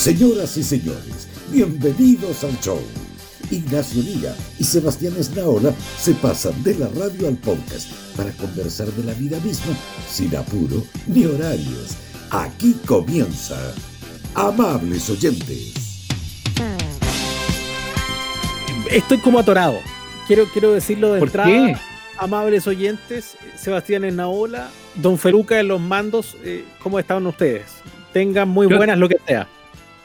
Señoras y señores, bienvenidos al show. Ignacio Liga y Sebastián Esnaola se pasan de la radio al podcast para conversar de la vida misma sin apuro ni horarios. Aquí comienza. Amables oyentes. Estoy como atorado. Quiero, quiero decirlo de ¿Por entrada. qué? Amables oyentes, Sebastián Esnaola, Don Feruca en los mandos, eh, ¿cómo están ustedes? Tengan muy Yo- buenas lo que sea.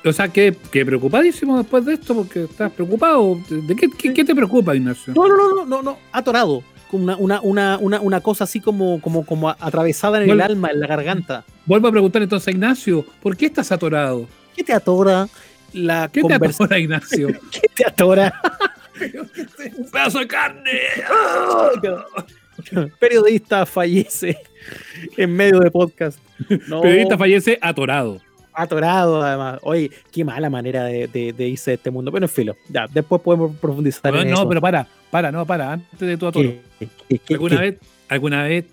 O sea, que, que preocupadísimo después de esto, porque estás preocupado. ¿De qué, qué- qué te preocupa, Ignacio? No, no, no, no, no, no, atorado. Con Una, una, una, una, una cosa así como, como, como atravesada en el alma, en la garganta. Vuelvo a preguntar entonces a Ignacio, ¿por qué estás atorado? ¿Qué te atora la ¿Qué te atora, Ignacio? ¿Qué te atora? ¡Un pedazo de carne! Periodista fallece en medio de podcast. No, Periodista fallece atorado. Atorado además. Oye, qué mala manera de, de- de irse de este mundo. Bueno, en filo, ya, después podemos profundizar No, en no, eso. pero para, para, no, para, antes de tu atoro. ¿Qué, qué, qué, ¿Alguna vez, alguna vez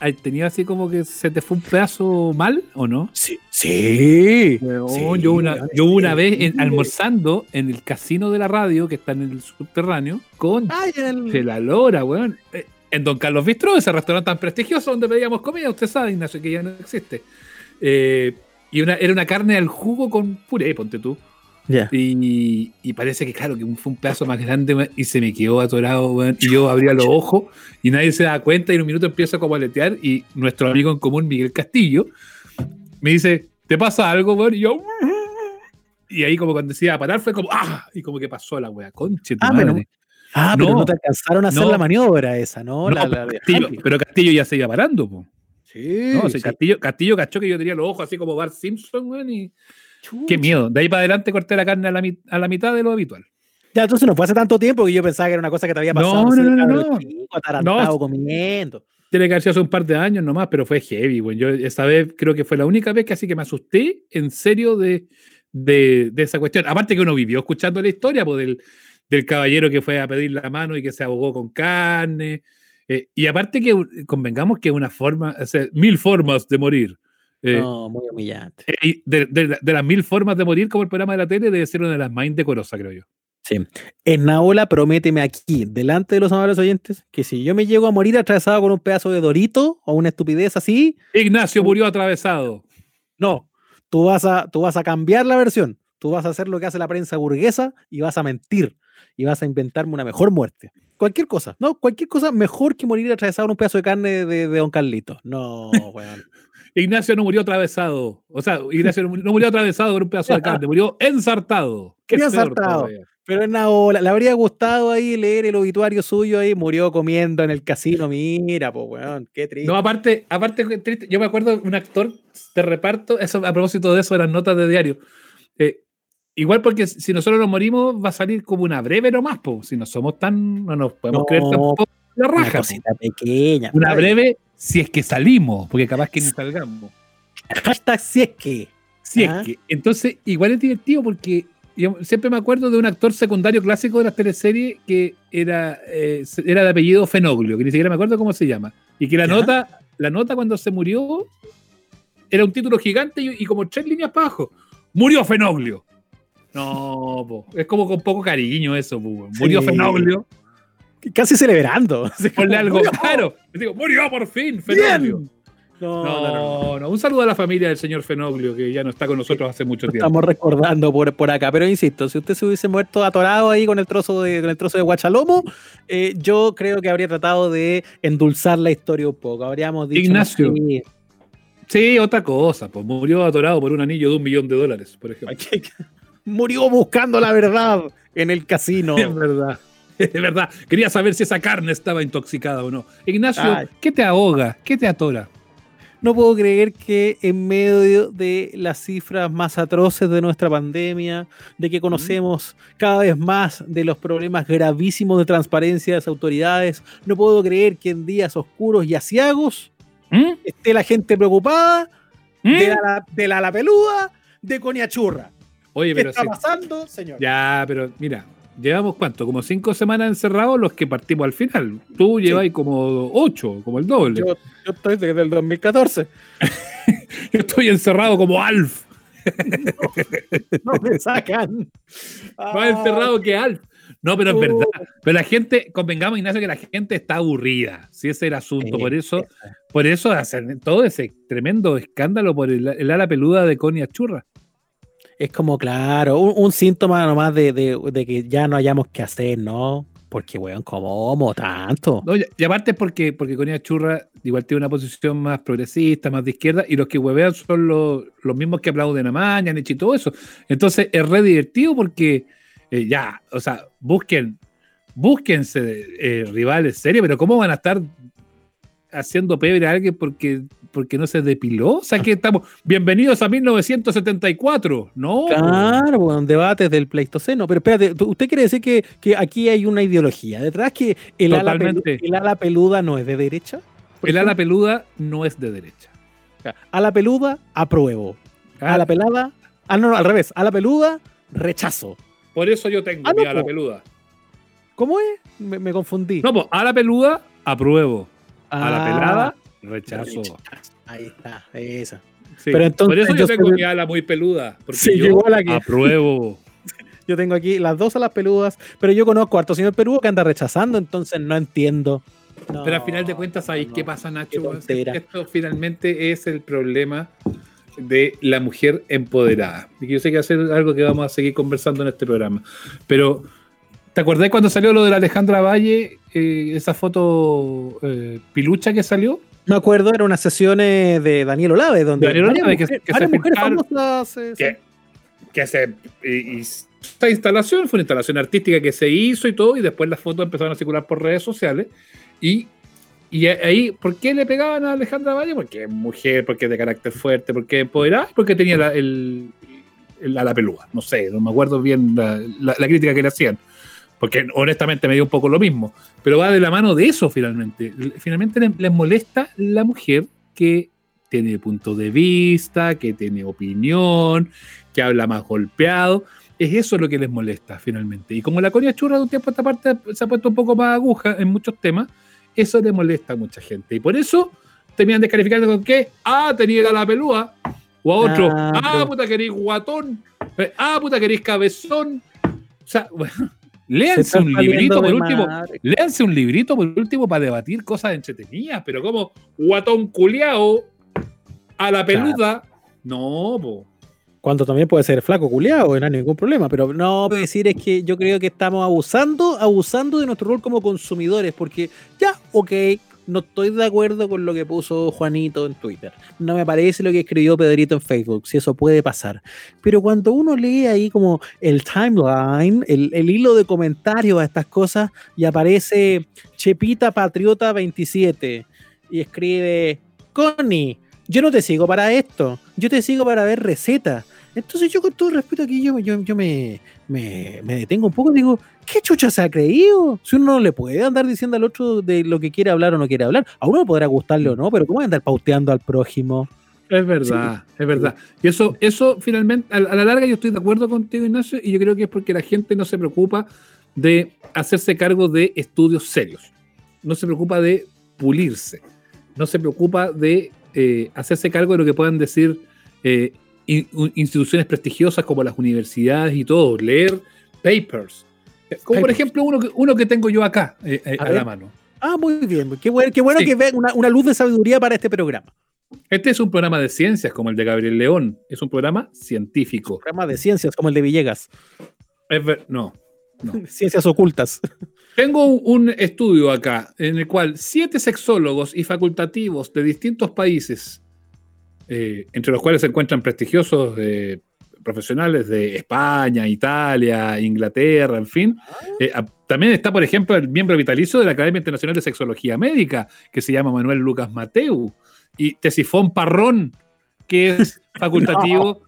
has tenido así como que se te fue un pedazo mal o no? Sí, sí. Yo una, yo una vez en- almorzando en el casino de la radio que está en el subterráneo con Ay, el- de la lora, weón. Eh, En Don Carlos Bistro, ese restaurante tan prestigioso donde pedíamos comida, usted sabe, Ignacio, que ya no existe. Eh, y una, era una carne al jugo con puré, ponte tú. Y, y parece que, claro, que fue un pedazo más grande y se me quedó atorado, weón. Y yo abría los ojos y nadie se da cuenta y en un minuto empiezo como a aletear y nuestro amigo en común, Miguel Castillo, me dice, ¿te pasa algo, weón? Y yo... Y ahí como cuando decía parar fue como, ¡ah! Y como que pasó la weá, conche tu Ah, madre. pero- Ah, pero No. no te alcanzaron a hacer No. la maniobra esa, ¿no? No, la, pero, la de Castillo, pero Castillo ya se iba parando, po. Sí, No, o sea, sí. Castillo, Castillo cachó que yo tenía los ojos así como Bart Simpson, weón, y Chucha. qué miedo. De ahí para adelante corté la carne a la, a la mitad de lo habitual. Ya, entonces no fue hace tanto tiempo que yo pensaba que era una cosa que te había No, pasado. no, no, no, no. chico, atarantado, No. comiendo. Tiene que haber sido hace un par de años nomás, pero fue heavy, weón. Yo esa vez creo que fue la única vez que así que me asusté en serio de, de, de esa cuestión. Aparte que uno vivió escuchando la historia pues, del, del caballero que fue a pedir la mano y que se ahogó con carne. Eh, y aparte que convengamos que una forma, o sea, mil formas de morir. Eh, No, muy humillante. Eh, y de, de- de las mil formas de morir, como el programa de la tele, debe ser una de las más indecorosas, creo yo. Sí. Esnaola, prométeme aquí, delante de los amables oyentes, que si yo me llego a morir atravesado con un pedazo de dorito o una estupidez así, Ignacio murió atravesado. no. Tú vas a, tú vas a cambiar la versión. Tú vas a hacer lo que hace la prensa burguesa y vas a mentir. Y vas a inventarme una mejor muerte. Cualquier cosa, ¿no? Cualquier cosa mejor que morir atravesado con un pedazo de carne de, de Don Carlito. No, weón. Ignacio no murió atravesado. O sea, Ignacio no murió, atravesado por un pedazo de carne, murió ensartado. Peor ensartado. Pero es una ola. Le habría gustado ahí leer el obituario suyo ahí. Murió comiendo en el casino. Mira, pues, weón. Qué triste. No, aparte, aparte, triste, yo me acuerdo un actor de reparto, eso a propósito de eso, de las notas de diario. Eh, igual porque si nosotros nos morimos, va a salir como una breve nomás, po. si no somos tan, no nos podemos No, creer tampoco la una raja. po. cosita pequeña. Una Ay, breve si es que salimos, porque capaz que ni salgamos. Hashtag si es que. Si Ah. es que. Entonces, igual es divertido porque yo siempre me acuerdo de un actor secundario clásico de las teleseries que era, eh, era de apellido Fenoglio, que ni siquiera me acuerdo cómo se llama. Y que la nota, la nota cuando se murió era un título gigante y, y como tres líneas para abajo. Murió Fenoglio. No, po. es como con poco cariño eso, po. Murió Sí. Fenoglio. Casi celebrando. Ponle algo ¡murió! claro. Digo, murió por fin, Fenoglio. Bien. No, No, no, no, no. no, Un saludo a la familia del señor Fenoglio, que ya no está con nosotros hace mucho tiempo. Estamos recordando por, por acá, pero insisto, si usted se hubiese muerto atorado ahí con el trozo de, con el trozo de guachalomo, eh, yo creo que habría tratado de endulzar la historia un poco. Habríamos dicho. Ignacio. Sí, otra cosa, pues murió atorado por un anillo de un millón de dólares, por ejemplo. Murió buscando la verdad en el casino. Es verdad, es verdad. Quería saber si esa carne estaba intoxicada o no. Ignacio, Ay. ¿qué te ahoga? ¿Qué te atora? No puedo creer que en medio de las cifras más atroces de nuestra pandemia, de que conocemos cada vez más de los problemas gravísimos de transparencia de las autoridades, no puedo creer que en días oscuros y asiagos ¿Mm? esté la gente preocupada ¿Mm? de la, de la, la peluda de Coniachurra. Oye, ¿Qué pero está sí. pasando, señor? Ya, pero mira, llevamos cuánto, como cinco semanas encerrados los que partimos al final. Tú llevas como ocho, como el doble. Yo, yo estoy desde el 2014. Yo estoy encerrado como Alf. No, me sacan. Más encerrado que Alf. No, pero es verdad. Pero la gente, convengamos, Ignacio, que la gente está aburrida. Si ese es el asunto. Por eso, por eso hacen todo ese tremendo escándalo por el, ala peluda de Connie Churra. Es como, claro, un, síntoma nomás de, de, que ya no hayamos que hacer, ¿no? Porque, weón, ¿cómo tanto? y, aparte es porque, porque Conía Churra igual tiene una posición más progresista, más de izquierda, y los que huevean son los, mismos que aplauden a Maña, y todo eso. Entonces es re divertido porque eh, ya, o sea, busquen, búsquense eh, rivales serios, pero ¿cómo van a estar haciendo pebre a alguien porque, porque no se depiló. O sea, que estamos. Bienvenidos a 1974, ¿no? Claro, bueno, debates del Pleistoceno. Pero espérate, ¿usted quiere decir que, aquí hay una ideología detrás? ¿Que el ala, el ala, peluda no es de derecha? El ala peluda no es de derecha. A la peluda, apruebo. A la pelada. Ah, no, no, al revés. A la peluda, rechazo. Por eso yo tengo ah, mi ala peluda. ¿Cómo es? Me, confundí. No, pues a la peluda, apruebo a la pelada, ah, rechazo. Ahí está, esa. Pero entonces, por eso yo, tengo mi ala muy peluda. Porque yo apruebo. yo tengo aquí las dos alas peludas, pero yo conozco a harto señor peludo que anda rechazando, entonces no entiendo. pero al final de cuentas, ¿sabéis qué pasa, Nacho? Esto finalmente es el problema de la mujer empoderada. Y yo sé que va a ser algo que vamos a seguir conversando en este programa. Pero ¿Te acordás cuando salió lo de la Alejandra Valle, eh, esa foto eh, pilucha que salió? Me acuerdo, era una sesión de Daniel Olave, donde Daniel Olave, que, que, se famosas, que, que se esta instalación fue una instalación artística que se hizo y todo, y después las fotos empezaron a circular por redes sociales. Y, y ahí, ¿por qué le pegaban a Alejandra Valle? Porque es mujer, porque es de carácter fuerte, porque empoderada, porque tenía la, el, la, pelúa. No sé, no me acuerdo bien la, la crítica que le hacían porque honestamente me dio un poco lo mismo, pero va de la mano de eso finalmente. Finalmente les, molesta la mujer que tiene punto de vista, que tiene opinión, que habla más golpeado. Es eso lo que les molesta finalmente. Y como la coña churra de un tiempo a esta parte se ha puesto un poco más aguja en muchos temas, eso le molesta a mucha gente. Y por eso terminan descalificando con que, ah, tenía la pelúa, o a otro, ah, ah puta querés guatón, eh, ah, puta querés cabezón. O sea, bueno, Léanse un librito por último. Léanse un librito por último para debatir cosas entretenidas, pero como guatón culeado a la peluda. No, po. Cuando también puede ser flaco culeado, no hay ningún problema. Pero no, puedo decir es que yo creo que estamos abusando, abusando de nuestro rol como consumidores, porque ya, ok, no estoy de acuerdo con lo que puso Juanito en Twitter. No me parece lo que escribió Pedrito en Facebook, si eso puede pasar. Pero cuando uno lee ahí como el timeline, el, hilo de comentarios a estas cosas, y aparece Chepita Patriota 27 y escribe, Connie, yo no te sigo para esto, yo te sigo para ver recetas. Entonces yo con todo respeto aquí yo, yo, yo me, me, detengo un poco y digo, ¿qué chucha se ha creído? Si uno no le puede andar diciendo al otro de lo que quiere hablar o no quiere hablar, a uno podrá gustarle o no, pero ¿cómo andar pauteando al prójimo? Es verdad, es verdad. Y eso, eso finalmente, a, la larga yo estoy de acuerdo contigo, Ignacio, y yo creo que es porque la gente no se preocupa de hacerse cargo de estudios serios. No se preocupa de pulirse. No se preocupa de eh, hacerse cargo de lo que puedan decir eh, instituciones prestigiosas como las universidades y todo, leer papers. Como por ejemplo uno que, uno que tengo yo acá eh, eh, a, la mano. Ah, muy bien. Qué bueno, qué bueno que vean una, luz de sabiduría para este programa. Este es un programa de ciencias como el de Gabriel León. Es un programa científico. Un programa de ciencias como el de Villegas. no, Ciencias ocultas. Tengo un estudio acá en el cual siete sexólogos y facultativos de distintos países eh, entre los cuales se encuentran prestigiosos eh, profesionales de España, Italia, Inglaterra, en fin. Eh, también está, por ejemplo, el miembro vitalicio de la Academia Internacional de Sexología Médica, que se llama Manuel Lucas Mateu, y Tesifón Parrón, que es facultativo.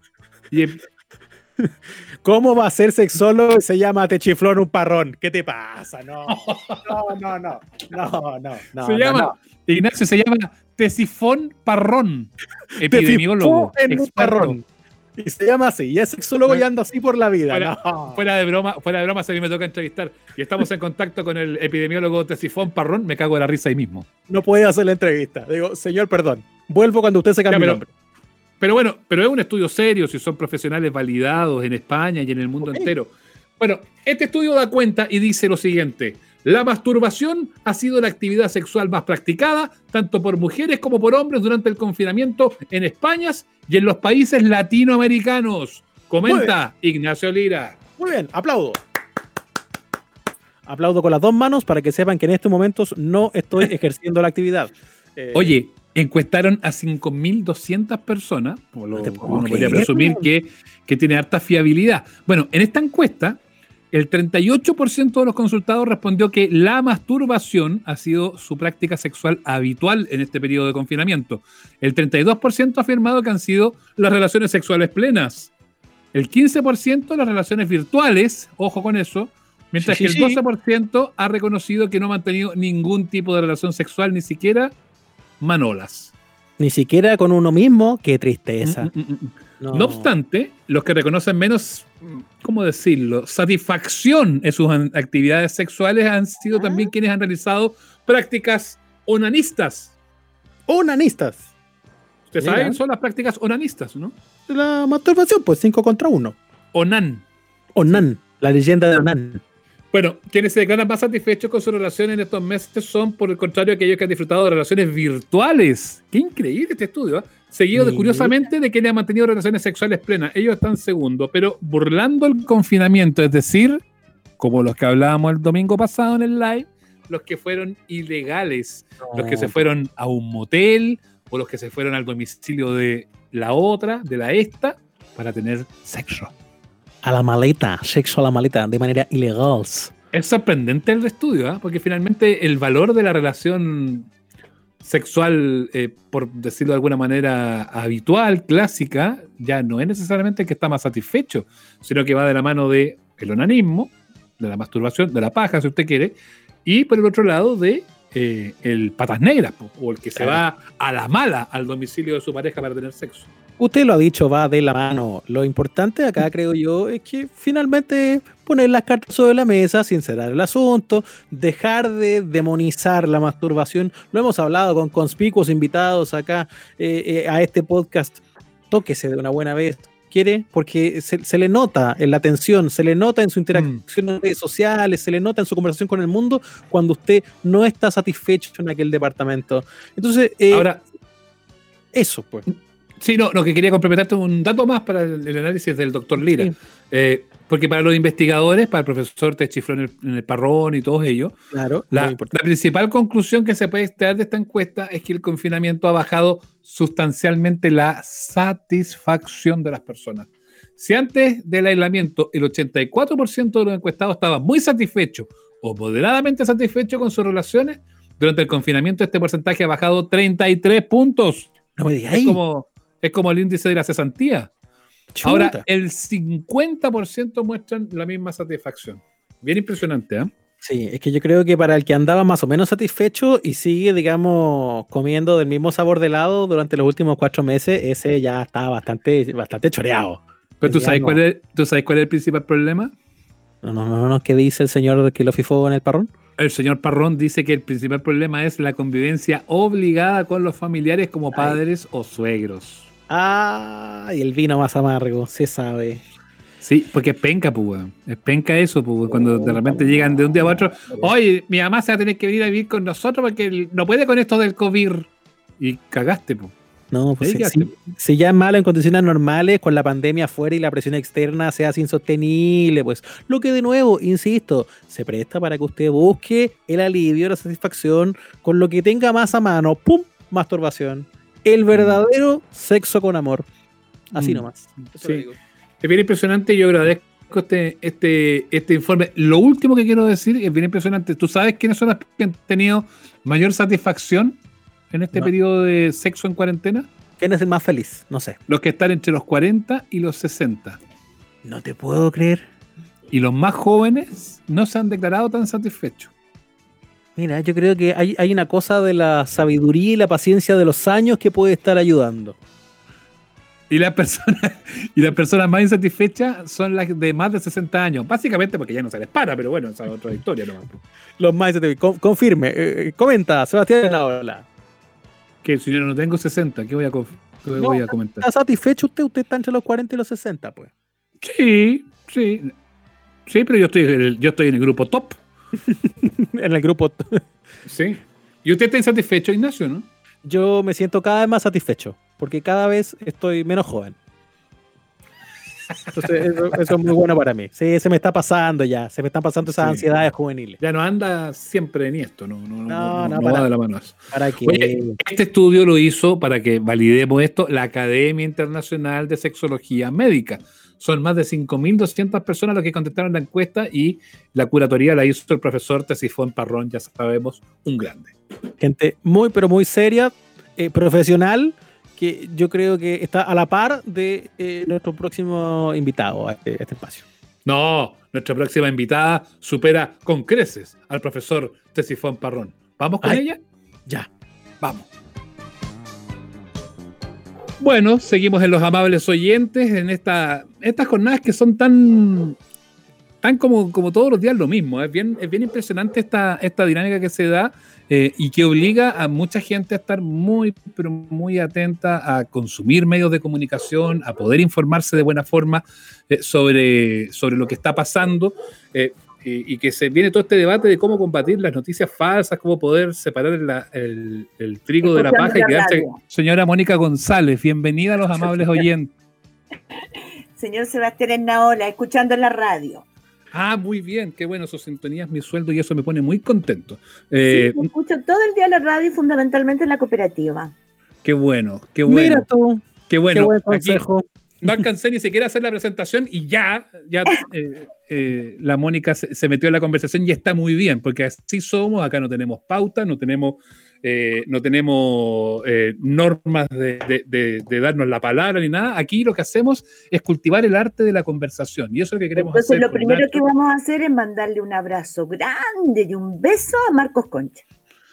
¿Cómo va a ser sexólogo se llama Techiflón un parrón? ¿Qué te pasa? No, no, no, no, no, no. no se llama, Ignacio se llama Tesifón Parrón, epidemiólogo. Parrón. Y se llama así, y es sexólogo y anda así por la vida. Fuera, de broma, fuera de broma, si a mí me toca entrevistar y estamos en contacto con el epidemiólogo Tesifón Parrón, me cago de la risa ahí mismo. No puede hacer la entrevista. Digo, señor, perdón, vuelvo cuando usted se cambie el nombre. pero bueno, pero es un estudio serio, si son profesionales validados en España y en el mundo entero. Bueno, este estudio da cuenta y dice lo siguiente. La masturbación ha sido la actividad sexual más practicada, tanto por mujeres como por hombres durante el confinamiento en España y en los países latinoamericanos. Comenta Ignacio Lira. Muy bien, aplaudo. Aplaudo con las dos manos para que sepan que en estos momentos no estoy ejerciendo la actividad. Eh, Oye, encuestaron a 5.200 personas, como lo, uno podría presumir que, que tiene harta fiabilidad. Bueno, en esta encuesta el 38% de los consultados respondió que la masturbación ha sido su práctica sexual habitual en este periodo de confinamiento. El 32% ha afirmado que han sido las relaciones sexuales plenas. El 15% las relaciones virtuales, ojo con eso, mientras que el 12% ha reconocido que no ha mantenido ningún tipo de relación sexual, ni siquiera manolas. Ni siquiera con uno mismo, qué tristeza. Mm, mm, mm, no. obstante, los que reconocen menos, ¿cómo decirlo?, satisfacción en sus actividades sexuales han sido también ah. quienes han realizado prácticas onanistas. Onanistas. Ustedes saben, son las prácticas onanistas, ¿no? La masturbación, pues 5 contra 1. Onan. Onan, la leyenda de Onan. Bueno, quienes se declaran más satisfechos con su relación en estos meses son, por el contrario, aquellos que han disfrutado de relaciones virtuales. Qué increíble este estudio. ¿eh? Seguido de, curiosamente de quienes han mantenido relaciones sexuales plenas. Ellos están segundo, pero burlando el confinamiento, es decir, como los que hablábamos el domingo pasado en el live, los que fueron ilegales, los que se fueron a un motel o los que se fueron al domicilio de la otra, de la esta, para tener sexo a la maleta, sexo a la maleta, de manera ilegal. Es sorprendente el estudio, ¿eh? porque finalmente el valor de la relación sexual, eh, por decirlo de alguna manera, habitual, clásica, ya no es necesariamente que está más satisfecho, sino que va de la mano de el onanismo, de la masturbación, de la paja, si usted quiere, y por el otro lado de eh, el patas negras, o el que se va a la mala al domicilio de su pareja para tener sexo. Usted lo ha dicho, va de la mano. Lo importante acá, creo yo, es que finalmente poner las cartas sobre la mesa, sincerar el asunto, dejar de demonizar la masturbación. Lo hemos hablado con conspicuos invitados acá eh, eh, a este podcast. Tóquese de una buena vez. ¿Quiere? Porque se, le nota en la atención, se le nota en su interacción mm. en redes sociales, se le nota en su conversación con el mundo cuando usted no está satisfecho en aquel departamento. Entonces, eh, ahora, eso pues. Sí, no, lo que quería complementarte un dato más para el, análisis del doctor Lira. Eh, porque para los investigadores, para el profesor Techifló en el, Parrón y todos ellos, claro, la, principal conclusión que se puede extraer de esta encuesta es que el confinamiento ha bajado sustancialmente la satisfacción de las personas. Si antes del aislamiento el 84% de los encuestados estaba muy satisfecho o moderadamente satisfecho con sus relaciones, durante el confinamiento este porcentaje ha bajado 33 puntos. No me digas. Es como, es como el índice de la cesantía. Ahora, el 50% muestran la misma satisfacción. Bien impresionante, ¿eh? Sí, es que yo creo que para el que andaba más o menos satisfecho y sigue, digamos, comiendo del mismo sabor de helado durante los últimos cuatro meses, ese ya está bastante, bastante choreado. Pero ¿tú sabes, cuál es, ¿tú sabes cuál es el principal problema? No, no, no, no, ¿qué dice el señor que lo fifó en el parrón? El señor Parrón dice que el principal problema es la convivencia obligada con los familiares como padres o suegros. Ah, y el vino más amargo, se sabe. Sí, porque es penca, pues, Es penca eso, pues, cuando de repente llegan de un día a otro. Oye, mi mamá se va a tener que venir a vivir con nosotros porque no puede con esto del COVID. Y cagaste, pues. No, pues si, ya es malo en condiciones normales, con la pandemia afuera y la presión externa se hace insostenible, pues lo que de nuevo, insisto, se presta para que usted busque el alivio, la satisfacción con lo que tenga más a mano, ¡pum! Masturbación el verdadero sexo con amor. Así mm. nomás. sí. Es bien impresionante. Yo agradezco este, este, este informe. Lo último que quiero decir es bien impresionante. ¿Tú sabes quiénes son los que han tenido mayor satisfacción en este periodo de sexo en cuarentena? ¿Quién es el más feliz? No sé. Los que están entre los 40 y los 60. No te puedo creer. Y los más jóvenes no se han declarado tan satisfechos. Mira, yo creo que hay, hay, una cosa de la sabiduría y la paciencia de los años que puede estar ayudando. Y las personas, y las personas más insatisfechas son las de más de 60 años. Básicamente porque ya no se les para, pero bueno, esa es otra historia. Los más insatisfechos. confirme. Eh, eh, comenta, Sebastián la Que si yo no tengo 60, ¿qué voy a voy a comentar. ¿Está satisfecho usted? Usted está entre los 40 y los 60, pues. Sí, sí. Sí, pero yo estoy, yo estoy en el grupo top. en el grupo. Sí. Y usted está insatisfecho, Ignacio, ¿no? Yo me siento cada vez más satisfecho, porque cada vez estoy menos joven. Entonces, eso, eso es muy bueno para mí. Sí, se me está pasando ya. Se me están pasando esas Sí. ansiedades juveniles. Ya no anda siempre en esto, no, no, no, No, no, no, no para- va de la mano eso. ¿Para qué? Oye, este estudio lo hizo, para que validemos esto, la Academia Internacional de Sexología Médica. Son más de 5.200 personas las que contestaron la encuesta y la curatoría la hizo el profesor Tesifón Parrón, ya sabemos, un grande. Gente muy, pero muy seria, eh, profesional, que yo creo que está a la par de eh, nuestro próximo invitado a este, a este espacio. No, nuestra próxima invitada supera con creces al profesor Tesifón Parrón. ¿Vamos con Ay. ella? Ya. Vamos. Bueno, seguimos en los amables oyentes en esta, estas jornadas que son tan, tan como, como todos los días lo mismo. Es bien, es bien impresionante esta, esta dinámica que se da eh, y que obliga a mucha gente a estar muy, pero muy atenta a consumir medios de comunicación, a poder informarse de buena forma eh, sobre, sobre lo que está pasando. eh, y, y que se viene todo este debate de cómo combatir las noticias falsas, cómo poder separar la- el, el trigo de la paja y quedarse. radio. Señora Mónica González, bienvenida a los amables oyentes. Señor Sebastián Ennaola, escuchando en la radio. Ah, muy bien, qué bueno, su sintonía es mi sueldo y eso me pone muy contento. Eh, Sí, escucho todo el día la radio y fundamentalmente en la cooperativa. Qué bueno, qué bueno, Mira tú, qué bueno. qué buen consejo. Alcancé ni siquiera a hacer la presentación y ya, ya eh, eh, la Mónica se, se metió en la conversación y está muy bien, porque así somos, acá no tenemos pauta, no tenemos, eh, no tenemos normas de, de- de- de darnos la palabra ni nada. Aquí lo que hacemos es cultivar el arte de la conversación y eso es lo que queremos Entonces hacer. lo con primero que vamos a hacer es mandarle un abrazo grande y un beso a Marcos Concha.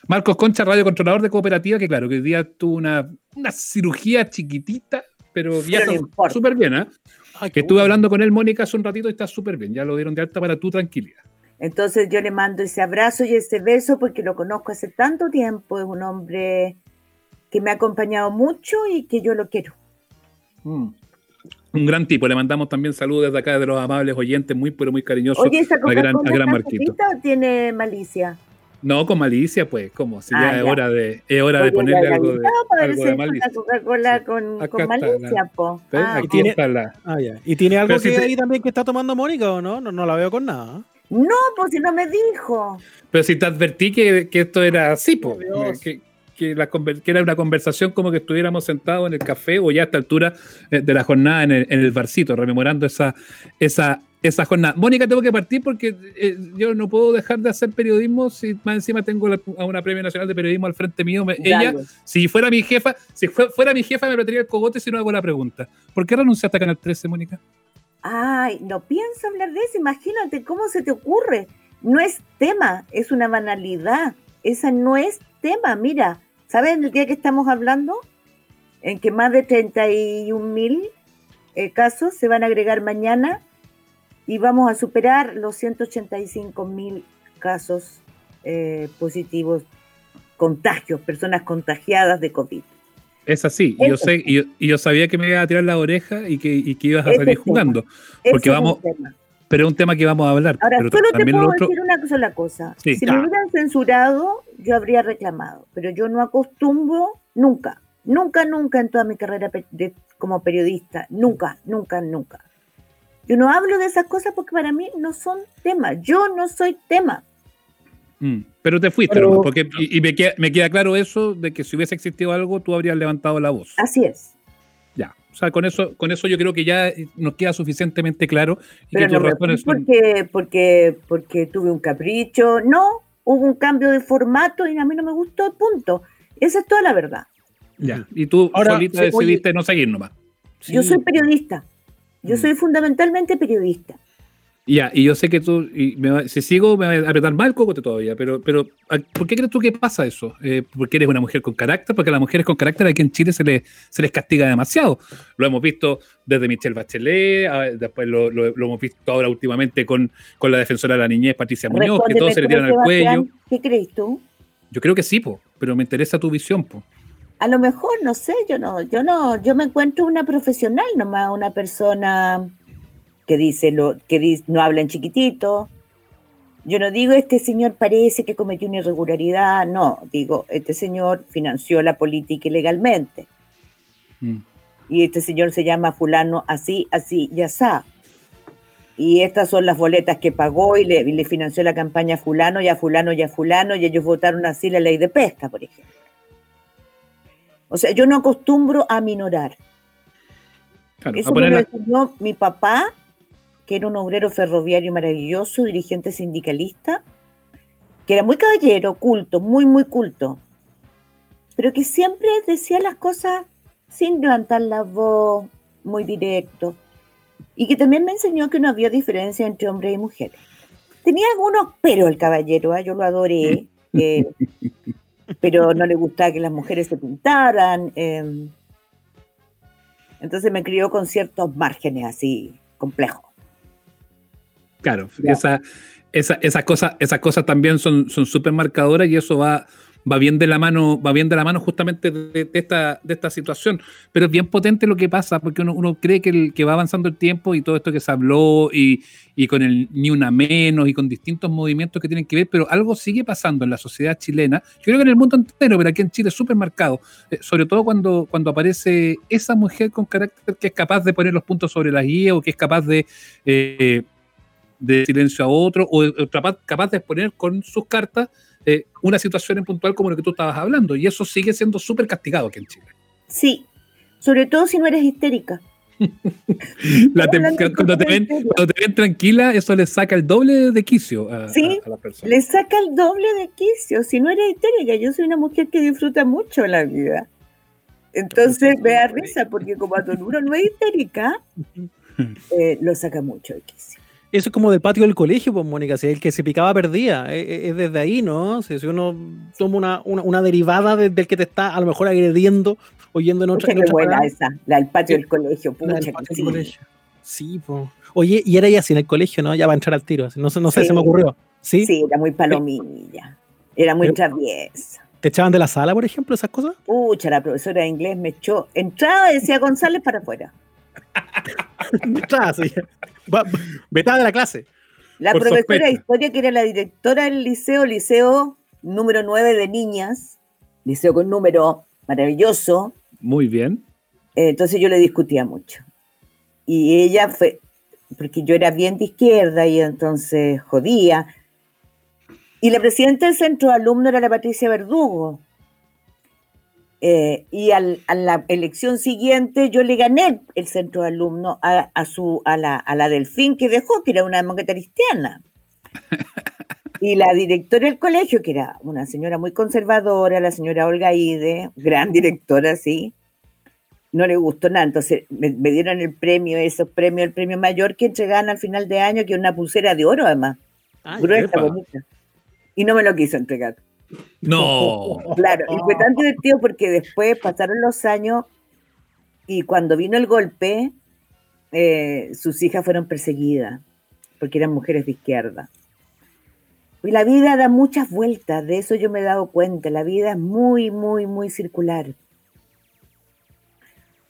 Marcos Concha, radio controlador de cooperativa, que claro, que hoy día tuvo una, una cirugía chiquitita, pero importa. súper bien. Ay, Que estuve bueno. hablando con él, Mónica, hace un ratito y está súper bien. Ya lo dieron de alta para tu tranquilidad. Entonces yo le mando ese abrazo y ese beso porque lo conozco hace tanto tiempo. Es un hombre que me ha acompañado mucho y que yo lo quiero. Mm. Un gran tipo. Le mandamos también saludos desde acá de los amables oyentes, muy, pero muy cariñosos. Oye, ¿esa al gran, Marquito. solita o tiene malicia? No, con malicia, pues, ¿cómo? Si ya Ah, es ya. hora de, es hora de ponerle la algo de, algo de malicia. Coca-Cola Sí. con, Acá con malicia, po. ¿Ves? Ah, Aquí tiene- está la. Ah, ya. ¿Y tiene algo si que te- ahí también que está tomando Mónica o no? No, no la veo con nada. No, pues si no me dijo. Pero si te advertí que, que esto era así, po, que, que, la que era una conversación como que estuviéramos sentados en el café o ya a esta altura eh, de la jornada en el, en el barcito, rememorando esa, esa, esa jornada. Mónica, tengo que partir porque eh, yo no puedo dejar de hacer periodismo si más encima tengo la- a una Premio Nacional de Periodismo al frente mío. Me- ella, si fuera mi jefa, si fue- fuera mi jefa, me metería el cogote si no hago la pregunta. ¿Por qué renunciaste a Canal 13, Mónica? Ay, no pienso hablar de eso. Imagínate cómo se te ocurre. No es tema, es una banalidad. Esa no es tema. Mira, ¿sabes el día que estamos hablando? En que más de 31 mil eh, casos se van a agregar mañana y vamos a superar los 185 mil casos eh, positivos, contagios, personas contagiadas de COVID. Es así, y yo sé, y yo, y yo sabía que me iba a tirar la oreja y que, y que ibas a Ese salir jugando, Porque vamos- tema. pero es un tema que vamos a hablar. Ahora, pero solo te puedo otro, decir una sola cosa. Sí, si me hubieran censurado, yo habría reclamado. Pero yo no acostumbro nunca, nunca, nunca en toda mi carrera de- como periodista, nunca, nunca, nunca. Yo no hablo de esas cosas porque para mí no son temas. Yo no soy tema. Mm, pero te fuiste, Pero- nomás, porque, y, y me, queda, me queda claro eso de que si hubiese existido algo, tú habrías levantado la voz. Así es. Ya. O sea, con eso, con eso yo creo que ya eh, nos queda suficientemente claro y Pero que no razones son. porque, porque, porque tuve un capricho. No, hubo un cambio de formato y a mí no me gustó, punto. Esa es toda la verdad. Ya. Y tú Ahora, solita decidiste no seguir nomás. Yo Sí. soy periodista. Yo Mm. soy fundamentalmente periodista. Ya, y yo sé que tú, y me va- si sigo, me va a apretar mal el cocote todavía, pero, pero ¿a- ¿por qué crees tú que pasa eso? Eh, ¿Porque eres una mujer con carácter? Porque a las mujeres con carácter aquí en Chile se les, se les castiga demasiado. Lo hemos visto desde Michelle Bachelet, a- después lo, lo- lo hemos visto ahora últimamente con, con la defensora de la niñez, Patricia Muñoz, que todos se le tiran al cuello. ¿Qué crees tú? Yo creo que sí, po, pero me interesa tu visión. Po. A lo mejor, no sé, yo no, yo no, yo me encuentro una profesional nomás, una persona que dice lo, que dice, no habla en chiquitito. Yo no digo este señor parece que cometió una irregularidad, no, digo, este señor financió la política ilegalmente. Mm. Y este señor se llama fulano así, así, ya está. Y estas son las boletas que pagó y le, y le financió la campaña a fulano y a fulano y a fulano y ellos votaron así la ley de pesca, por ejemplo. O sea, yo no acostumbro a minorar. Eso me lo enseñó mi papá, que era un obrero ferroviario maravilloso, dirigente sindicalista, que era muy caballero, culto, muy, muy culto, pero que siempre decía las cosas sin levantar la voz, muy directo, y que también me enseñó que no había diferencia entre hombres y mujeres. Tenía algunos pero el caballero, ¿eh? yo lo adoré. Eh, pero no le gustaba que las mujeres se pintaran. Em, entonces me crió con ciertos márgenes así complejos. Claro, esa, esa, esas cosas, esas cosas también son súper marcadoras y eso va, va bien de la mano, va bien de la mano justamente de, esta, de esta situación. Pero es bien potente lo que pasa, porque uno, cree que, el, que va avanzando el tiempo y todo esto que se habló y, con el ni una menos y con distintos movimientos que tienen que ver, pero algo sigue pasando en la sociedad chilena, yo creo que en el mundo entero, pero aquí en Chile es súper marcado, eh, sobre todo cuando, cuando aparece esa mujer con carácter que es capaz de poner los puntos sobre las guías o que es capaz de... Eh, de silencio a otro o, capaz de exponer con sus cartas eh, una situación en puntual como lo que tú estabas hablando. Y eso sigue siendo súper castigado aquí en Chile. Sí, sobre todo si no eres histérica. cuando, te ven, tranquila, eso le saca el doble de quicio a, sí, la persona. Le saca el doble de quicio. Si no eres histérica, yo soy una mujer que disfruta mucho la vida. Entonces me da risa, porque como uno no es histérica, eh, lo saca mucho de quicio. Eso es como del patio del colegio, pues, Mónica, si el que se picaba perdía, e, e, es, desde ahí, ¿no? Si, uno toma una, derivada del que te está a lo mejor agrediendo o yendo en otra. Qué buena esa, la del patio del colegio, pucha, sí. colegio. Sí, pues. Oye, y era ya así en el colegio, ¿no? Ya va a entrar al tiro, no, no sé, se me ocurrió. Sí, sí era muy palomilla, era muy traviesa. ¿Te echaban de la sala, por ejemplo, esas cosas? Pucha, la profesora de inglés me echó, entraba y decía González para afuera. Vetada de la clase. La profesora de historia, que era la directora del liceo, liceo número 9 de niñas, liceo con número maravilloso. Muy bien. Eh, entonces yo le discutía mucho. Y ella fue, porque yo era bien de izquierda y entonces jodía. Y la presidenta del centro de alumnos era la Patricia Verdugo. Eh, y a la elección siguiente yo le gané el centro de alumnos a, su, a, la, a la Delfín que dejó, que era una demócrata cristiana. Y la directora del colegio, que era una señora muy conservadora, la señora Olga Ide, gran directora, sí, no le gustó nada. Entonces me, dieron el premio, esos premios, el premio mayor que entregaban al final de año, que es una pulsera de oro además, gruesa, bonita. Y no me lo quiso entregar. No. Claro, y fue tan divertido porque después pasaron los años y cuando vino el golpe, eh, sus hijas fueron perseguidas porque eran mujeres de izquierda. Y la vida da muchas vueltas, de eso yo me he dado cuenta. La vida es muy, muy, muy circular.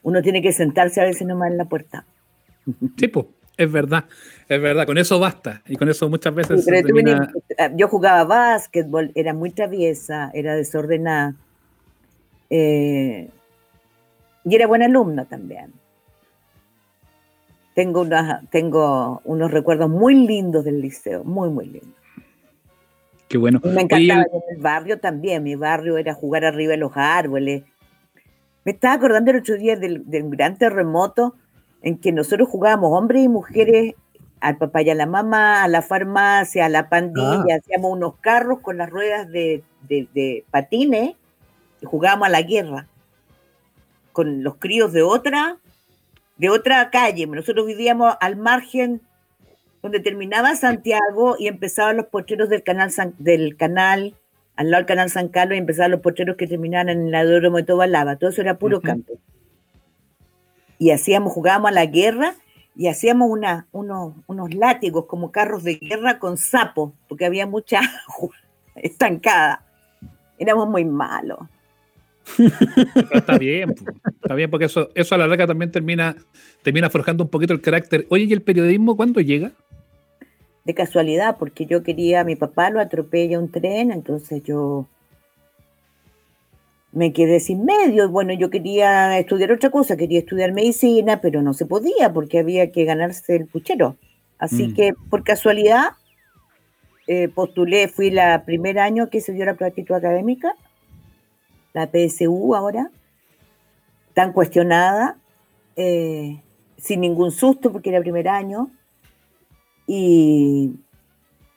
Uno tiene que sentarse a veces nomás en la puerta. Tipo, es verdad. Es verdad, con eso basta. Y con eso muchas veces. Ah, yo jugaba básquetbol, era muy traviesa, era desordenada. Eh, y era buena alumna también. Tengo, tengo unos recuerdos muy lindos del liceo, muy, muy lindos. Qué bueno. me encantaba en el barrio también. Mi barrio era jugar arriba de los árboles. Me estaba acordando el otro día del, del gran terremoto en que nosotros jugábamos hombres y mujeres al papá y a la mamá, a la farmacia, a la pandilla, ah. hacíamos unos carros con las ruedas de, patines y jugábamos a la guerra con los críos de otra, de otra calle. Nosotros vivíamos al margen donde terminaba Santiago y empezaban los pocheros del canal del canal, al lado del canal San Carlos y empezaban los pocheros que terminaban en el aeródromo de Tobalaba. Todo eso era puro campo. Y hacíamos, jugábamos a la guerra y hacíamos una, unos, unos látigos como carros de guerra con sapos, porque había mucha agua estancada. Éramos muy malos. está bien, está bien, porque eso, eso a la larga también termina, termina forjando un poquito el carácter. Oye, ¿y el periodismo cuándo llega? De casualidad, porque yo quería, mi papá lo atropella un tren, entonces yo me quedé sin medio. Bueno, yo quería estudiar otra cosa, quería estudiar medicina, pero no se podía porque había que ganarse el puchero. Así Mm. que por casualidad eh, postulé, fui la primer año que se dio la práctica académica, la PSU ahora, tan cuestionada, eh, sin ningún susto porque era primer año. Y,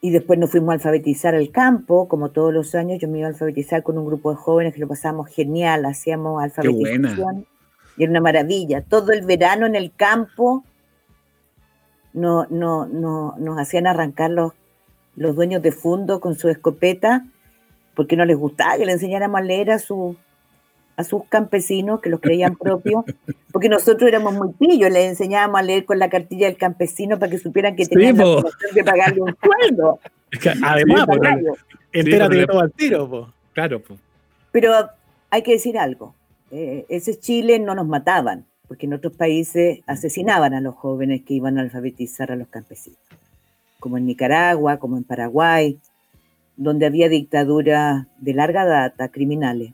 y después nos fuimos a alfabetizar al campo, como todos los años, yo me iba a alfabetizar con un grupo de jóvenes que lo pasábamos genial, hacíamos alfabetización y era una maravilla. Todo el verano en el campo no, no, no, nos hacían arrancar los, los dueños de fondo con su escopeta porque no les gustaba que le enseñáramos a leer a, su, a sus campesinos que los creían propios, porque nosotros éramos muy pillos, les enseñábamos a leer con la cartilla del campesino para que supieran que Sí, tenían po. de pagarle un sueldo. Además, Sí, po, entérate todo al tiro, po. Claro. Pero hay que decir algo, eh, ese Chile no nos mataban, porque en otros países asesinaban a los jóvenes que iban a alfabetizar a los campesinos, como en Nicaragua, como en Paraguay, donde había dictaduras de larga data, criminales.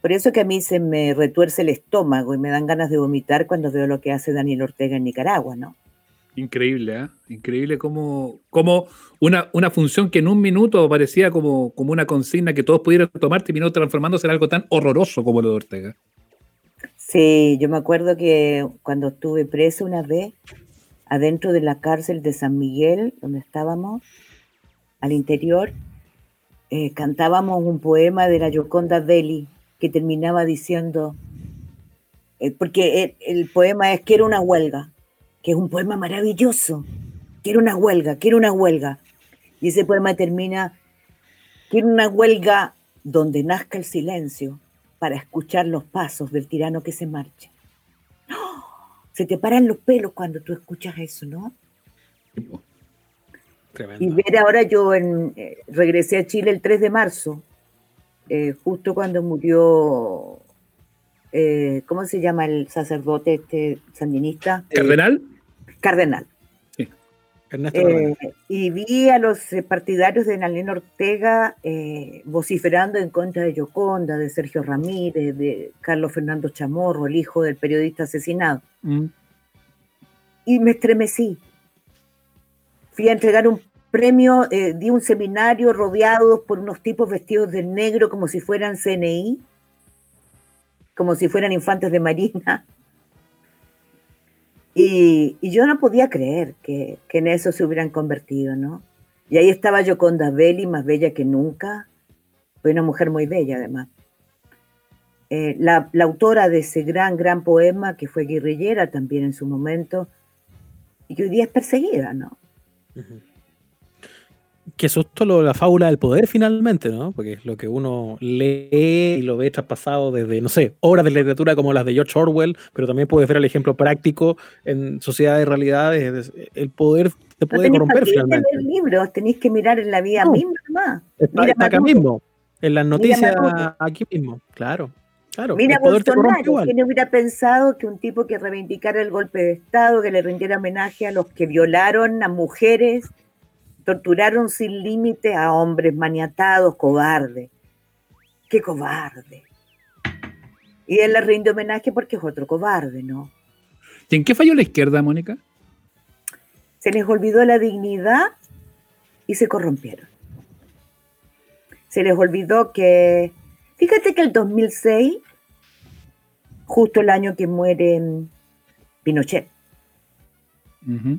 Por eso que a mí se me retuerce el estómago y me dan ganas de vomitar cuando veo lo que hace Daniel Ortega en Nicaragua, ¿no? Increíble, ¿eh? Increíble cómo, cómo una, una función que en un minuto parecía como, como una consigna que todos pudieran tomar terminó transformándose en algo tan horroroso como lo de Ortega. Sí, yo me acuerdo que cuando estuve preso una vez, adentro de la cárcel de San Miguel, donde estábamos, al interior, eh, cantábamos un poema de la Gioconda Belli que terminaba diciendo, eh, porque el, el poema es Quiero una huelga, que es un poema maravilloso, quiero una huelga, quiero una huelga. Y ese poema termina, quiero una huelga donde nazca el silencio para escuchar los pasos del tirano que se marcha. ¡Oh! Se te paran los pelos cuando tú escuchas eso, ¿no? Y ver ahora yo en, eh, regresé a Chile el 3 de marzo, eh, justo cuando murió, eh, ¿cómo se llama el sacerdote este sandinista? ¿Cardenal? Cardenal. Fernández. Eh, y vi a los eh, partidarios de Nalén Ortega eh, vociferando en contra de Yoconda, de Sergio Ramírez, de Carlos Fernando Chamorro, el hijo del periodista asesinado. Mm. Y me estremecí. Fui a entregar un premio, eh, di un seminario rodeados por unos tipos vestidos de negro como si fueran CNI, como si fueran infantes de marina. Y, yo no podía creer que, en eso se hubieran convertido, ¿no? Y ahí estaba Yoconda Belli, más bella que nunca. Fue una mujer muy bella, además. Eh, la, autora de ese gran, gran poema, que fue guerrillera también en su momento, y hoy día es perseguida, ¿no? Ujú. Que susto lo, la fábula del poder finalmente, ¿no? Porque es lo que uno lee y lo ve traspasado desde, no sé, obras de literatura como las de George Orwell, pero también puedes ver el ejemplo práctico en sociedades y realidades. El poder te No puede tenéis corromper qué finalmente. leer libros, tenéis que mirar en la vida No. misma. Está, Mira está acá mismo, en las noticias aquí mismo, claro. Claro, Mira Bolsonaro. ¿quién hubiera pensado que un tipo que reivindicara el golpe de Estado, que le rindiera homenaje a los que violaron a mujeres, torturaron sin límite a hombres maniatados, cobardes? ¡Qué cobarde! Y él le rinde homenaje porque es otro cobarde, ¿no? ¿Y en qué falló la izquierda, Mónica? Se les olvidó la dignidad y se corrompieron. Se les olvidó que, fíjate que el 2006, justo el año que muere Pinochet, Ujú.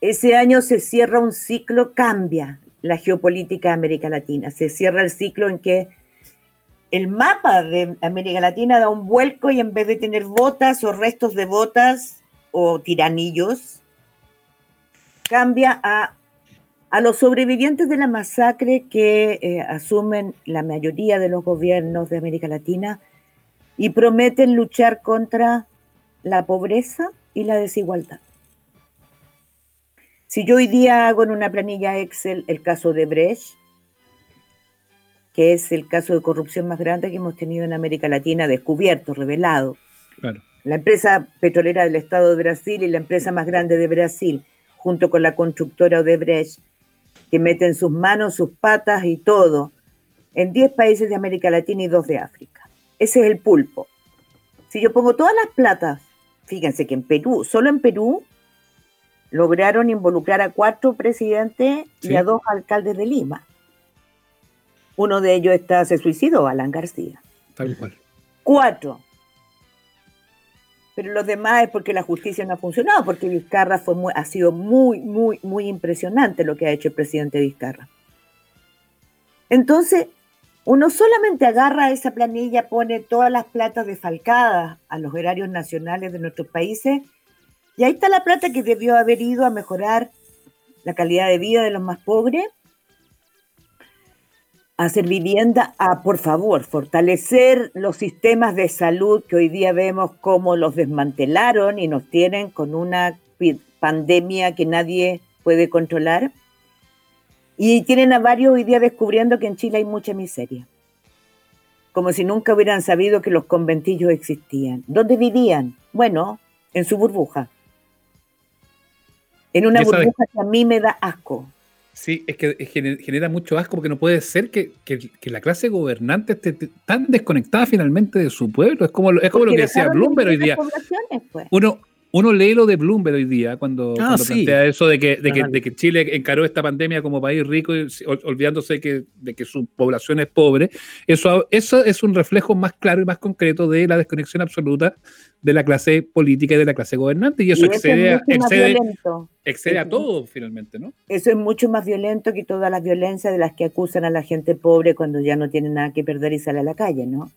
Ese año se cierra un ciclo, cambia la geopolítica de América Latina. Se cierra el ciclo en que el mapa de América Latina da un vuelco y en vez de tener botas o restos de botas o tiranillos, cambia a, a los sobrevivientes de la masacre que eh, asumen la mayoría de los gobiernos de América Latina y prometen luchar contra la pobreza y la desigualdad. Si yo hoy día hago en una planilla Excel el caso de Brecht, que es el caso de corrupción más grande que hemos tenido en América Latina, descubierto, revelado. Claro. La empresa petrolera del Estado de Brasil y la empresa más grande de Brasil, junto con la constructora Odebrecht, que meten sus manos, sus patas y todo en 10 países de América Latina y 2 de África. Ese es el pulpo. Si yo pongo todas las platas, fíjense que en Perú, solo en Perú, lograron involucrar a cuatro presidentes y a dos alcaldes de Lima. Uno de ellos está, se suicidó, Alan García. Tal cual. Cuatro. Pero los demás es porque la justicia no ha funcionado, porque Vizcarra fue muy- ha sido muy, muy, muy impresionante lo que ha hecho el presidente Vizcarra. Entonces, uno solamente agarra esa planilla, pone todas las platas defalcadas a los erarios nacionales de nuestros países, y ahí está la plata que debió haber ido a mejorar la calidad de vida de los más pobres, a hacer vivienda, a, por favor, fortalecer los sistemas de salud que hoy día vemos cómo los desmantelaron y nos tienen con una pandemia que nadie puede controlar. Y tienen a varios hoy día descubriendo que en Chile hay mucha miseria. Como si nunca hubieran sabido que los conventillos existían. ¿Dónde vivían? Bueno, en su burbuja. En una burbuja que a mí me da asco. Sí, es que gener- genera mucho asco porque no puede ser que, que- que la clase gobernante esté tan desconectada finalmente de su pueblo. Es como, lo- es como lo que decía Bloomberg hoy día. pues. Uno, uno lee lo de Bloomberg hoy día cuando, Ah, cuando sí. plantea eso de que, de, que, de que Chile encaró esta pandemia como país rico y olvidándose que, de que su población es pobre. Eso, eso es un reflejo más claro y más concreto de la desconexión absoluta de la clase política y de la clase gobernante. Y eso Y excede, a- es mucho más excede, violento. excede a todo finalmente, ¿no? Eso es mucho más violento que todas las violencias de las que acusan a la gente pobre cuando ya no tiene nada que perder y sale a la calle, ¿no?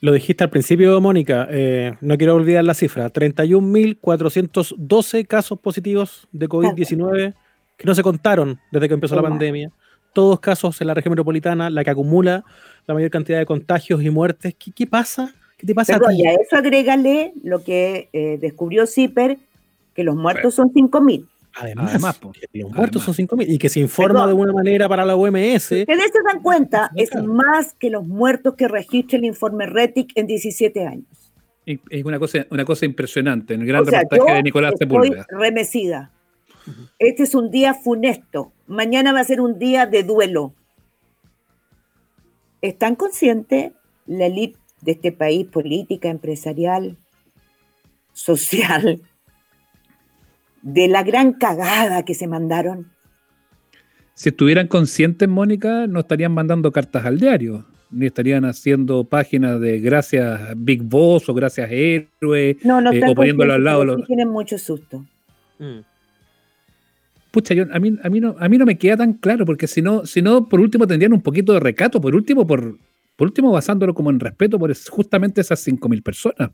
Lo dijiste al principio, Mónica, eh, no quiero olvidar la cifra, 31.412 casos positivos de COVID-19 que no se contaron desde que empezó la pandemia. Todos casos en la región metropolitana, la que acumula la mayor cantidad de contagios y muertes. ¿Qué, qué pasa? ¿Qué te pasa a ti? y a eso agrégale lo que eh, descubrió Zipper, que los muertos son 5.000. Además, Además, po. que los muertos Además. son 5.000 y que se informa Perdón. de una manera para la OMS. Ustedes se dan cuenta, es más que los muertos que registra el informe RETIC en 17 años. Es una cosa, una cosa impresionante. En el gran O sea, reportaje yo de Nicolás estoy Sepúlveda. remecida. Este es un día funesto. Mañana va a ser un día de duelo. ¿Están conscientes la élite de este país, política, empresarial, social, de la gran cagada que se mandaron? Si estuvieran conscientes, Mónica, no estarían mandando cartas al diario, ni estarían haciendo páginas de gracias Big Boss o gracias Héroe. No, no Eh, están o poniéndolo al lado los- tienen mucho susto. Mm. Pucha, yo, a, mí, a, mí no, a mí no me queda tan claro, porque si no, si no, por último tendrían un poquito de recato, por último, por, por último basándolo como en respeto por justamente esas 5.000 personas.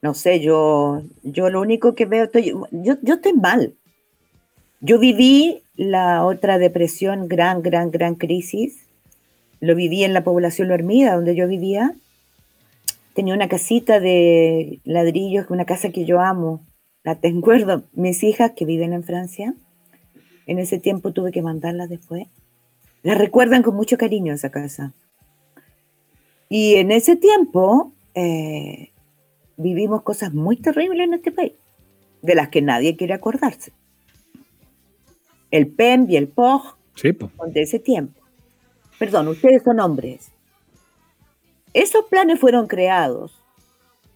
No sé, yo, yo lo único que veo, estoy, yo, yo estoy mal. Yo viví la otra depresión, gran, gran, gran crisis. Lo viví en la población Lo Hermida, donde yo vivía. Tenía una casita de ladrillos, una casa que yo amo. La tengo, mis hijas que viven en Francia. En ese tiempo tuve que mandarlas después. La recuerdan con mucho cariño esa casa. Y en ese tiempo eh, vivimos cosas muy terribles en este país, de las que nadie quiere acordarse. El PEM y el POG Sí, po. son de ese tiempo. Perdón, ustedes son hombres. Esos planes fueron creados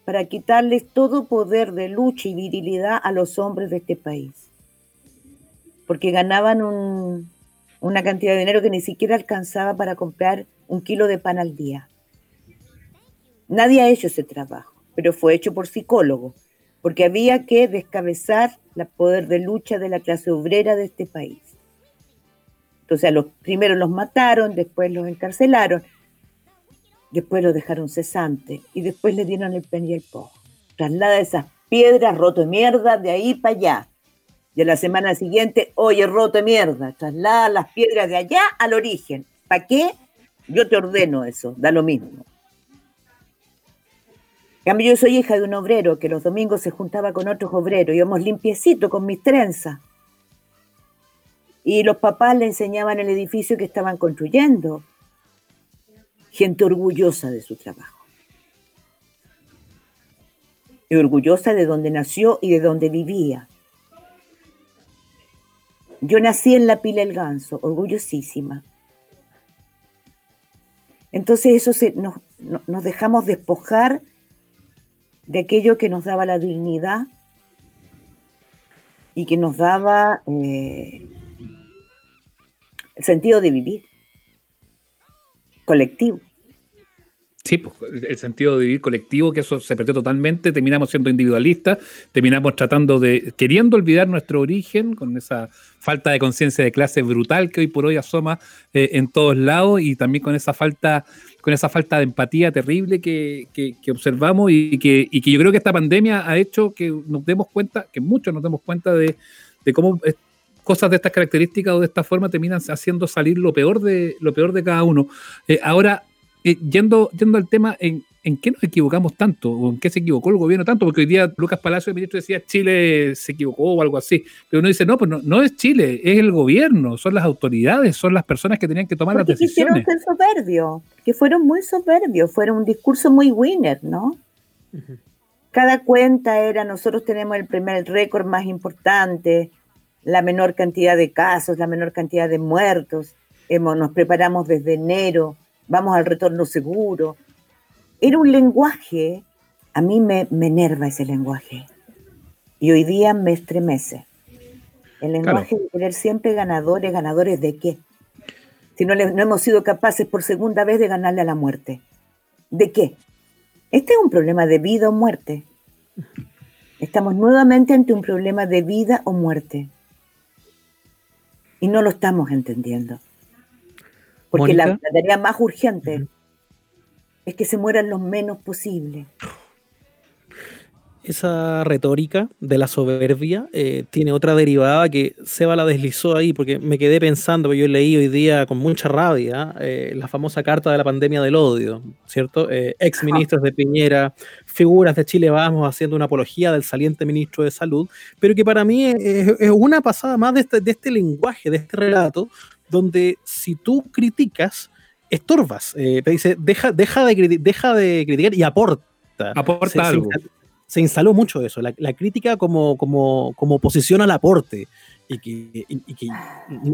para quitarles todo poder de lucha y virilidad a los hombres de este país. Porque ganaban un- una cantidad de dinero que ni siquiera alcanzaba para comprar un kilo de pan al día. Nadie ha hecho ese trabajo, pero fue hecho por psicólogos, porque había que descabezar el poder de lucha de la clase obrera de este país. Entonces, los primero los mataron, después los encarcelaron, después los dejaron cesantes y después le dieron el pen y el po. Traslada esas piedras roto de mierda de ahí para allá. Y a la semana siguiente, oye, roto de mierda, traslada las piedras de allá al origen. ¿Para qué? Yo te ordeno eso, da lo mismo. Cambio, yo soy hija de un obrero que los domingos se juntaba con otros obreros, íbamos limpiecito con mis trenzas. Y los papás le enseñaban el edificio que estaban construyendo. Gente orgullosa de su trabajo. Y orgullosa de donde nació y de donde vivía. Yo nací en la pila del ganso, orgullosísima. Entonces eso se, nos, nos dejamos despojar de aquello que nos daba la dignidad y que nos daba eh, el sentido de vivir colectivo. Sí, pues, el sentido de vivir colectivo, que eso se perdió totalmente, terminamos siendo individualistas, terminamos tratando de, queriendo olvidar nuestro origen, con esa falta de conciencia de clase brutal que hoy por hoy asoma eh, en todos lados y también con esa falta, con esa falta de empatía terrible que, observamos y que, y que, yo creo que esta pandemia ha hecho que nos demos cuenta, que muchos nos demos cuenta de, cómo eh, cosas de estas características o de esta forma terminan haciendo salir lo peor de, lo peor de cada uno. Eh, ahora, eh, yendo, yendo al tema, ¿en, ¿en qué nos equivocamos tanto? ¿O en qué se equivocó el gobierno tanto? Porque hoy día Lucas Palacio, el ministro, decía Chile se equivocó o algo así. Pero uno dice, no, pues no, es Chile, es el gobierno, son las autoridades, son las personas que tenían que tomar las decisiones. Soberbios, que fueron muy soberbios, fueron un discurso muy winner, ¿no? Cada cuenta era, nosotros tenemos el primer récord más importante, la menor cantidad de casos, la menor cantidad de muertos, hemos, nos preparamos desde enero vamos al retorno seguro. Era un lenguaje, a mí me, enerva ese lenguaje. Y hoy día me estremece. El lenguaje de querer siempre ganadores, ganadores de qué? Si no, no hemos sido capaces por segunda vez de ganarle a la muerte. ¿De qué? Este es un problema de vida o muerte. Estamos nuevamente ante un problema de vida o muerte. Y no lo estamos entendiendo. Porque la, tarea más urgente es que se mueran lo menos posible. Esa retórica de la soberbia eh, tiene otra derivada que Seba la deslizó ahí, porque me quedé pensando, yo leí hoy día con mucha rabia eh, la famosa carta de la pandemia del odio, ¿cierto? Eh, ex ministros de Piñera, figuras de Chile Vamos haciendo una apología del saliente ministro de Salud, pero que para mí es, una pasada más de este, de este lenguaje, de este relato, donde si tú criticas, estorbas. Eh, te dice, deja, deja, de, deja de criticar y aporta. Aporta se, algo. Se, instaló mucho eso, la, crítica como, como, como oposición al aporte. Y que,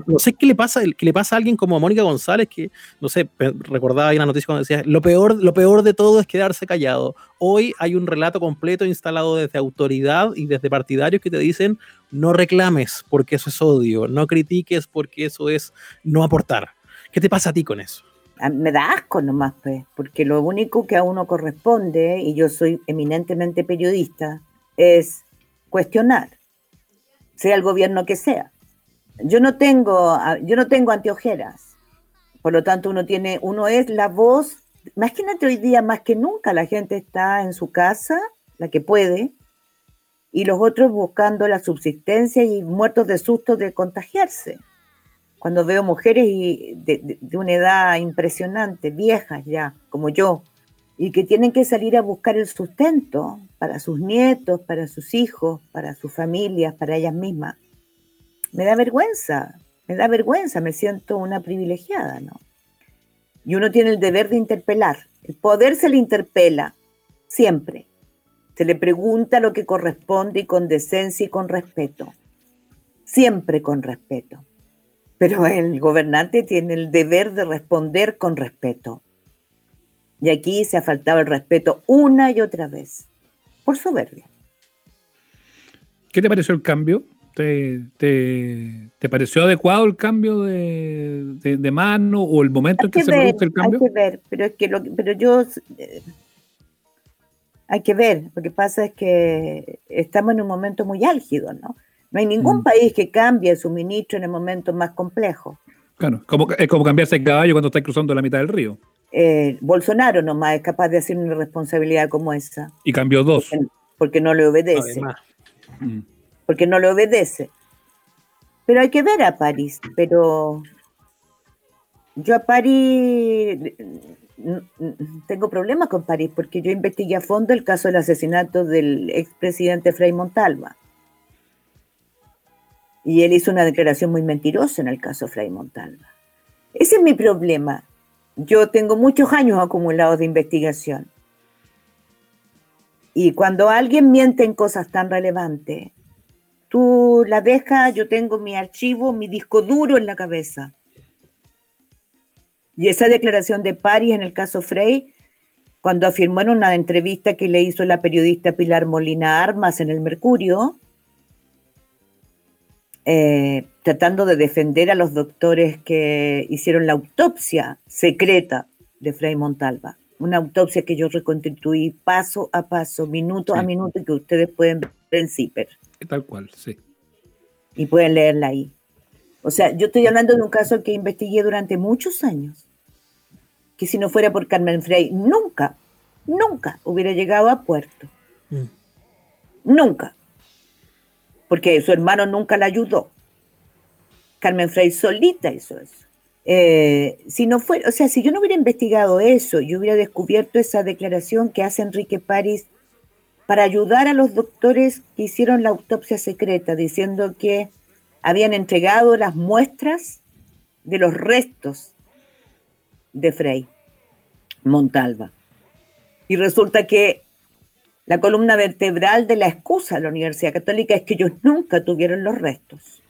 no sé qué le pasa, qué le pasa a alguien como Mónica González, que no sé, recordaba ahí una noticia cuando decía, lo peor, lo peor de todo es quedarse callado. Hoy hay un relato completo instalado desde autoridad y desde partidarios que te dicen, no reclames porque eso es odio, no critiques porque eso es no aportar. ¿Qué te pasa a ti con eso? Me da asco nomás, pues, porque lo único que a uno corresponde, y yo soy eminentemente periodista, es cuestionar sea el gobierno que sea. Yo no tengo, yo no tengo anteojeras, por lo tanto uno tiene, uno es la voz, imagínate hoy día más que nunca la gente está en su casa, la que puede, y los otros buscando la subsistencia y muertos de susto de contagiarse. Cuando veo mujeres de una edad impresionante, viejas ya, como yo, y que tienen que salir a buscar el sustento para sus nietos, para sus hijos, para sus familias, para ellas mismas. Me da vergüenza, me da vergüenza, me siento una privilegiada, ¿no? Y uno tiene el deber de interpelar. El poder se le interpela, siempre. Se le pregunta lo que corresponde y con decencia y con respeto. Siempre con respeto. Pero el gobernante tiene el deber de responder con respeto. Y aquí se ha faltado el respeto una y otra vez, por soberbia. ¿Qué te pareció el cambio? ¿Te, te, pareció adecuado el cambio de, de, mano o el momento en que, se produce el cambio? Hay que ver, pero, es que lo, pero yo... Eh, hay que ver, lo que pasa es que estamos en un momento muy álgido, ¿no? No hay ningún mm. país que cambie su ministro en el momento más complejo. Claro, como, es como cambiarse el caballo cuando está cruzando la mitad del río. Eh, Bolsonaro nomás es capaz de hacer una responsabilidad como esa. Y cambió dos. Porque, no le obedece. Mm. Porque no le obedece. Pero hay que ver a París. Pero yo a París tengo problemas con París porque yo investigué a fondo el caso del asesinato del expresidente Frei Montalva. Y él hizo una declaración muy mentirosa en el caso Fray Montalva. Ese es mi problema. Yo tengo muchos años acumulados de investigación. Y cuando alguien miente en cosas tan relevantes, tú la dejas, yo tengo mi archivo, mi disco duro en la cabeza. Y esa declaración de París en el caso Frey, cuando afirmó en una entrevista que le hizo la periodista Pilar Molina Armas en el Mercurio, eh, tratando de defender a los doctores que hicieron la autopsia secreta de Frei Montalva. Una autopsia que yo reconstituí paso a paso, minuto a minuto, que ustedes pueden ver en CIPER. Tal cual, sí. Y pueden leerla ahí. O sea, yo estoy hablando de un caso que investigué durante muchos años, que si no fuera por Carmen Frey, nunca, nunca hubiera llegado a puerto. Mm. Nunca porque su hermano nunca la ayudó. Carmen Frey solita hizo eso. Eh, si no fue, o sea, si yo no hubiera investigado eso, yo hubiera descubierto esa declaración que hace Enrique París para ayudar a los doctores que hicieron la autopsia secreta, diciendo que habían entregado las muestras de los restos de Frey Montalva. Y resulta que la columna vertebral de la excusa de la Universidad Católica es que ellos nunca tuvieron los restos.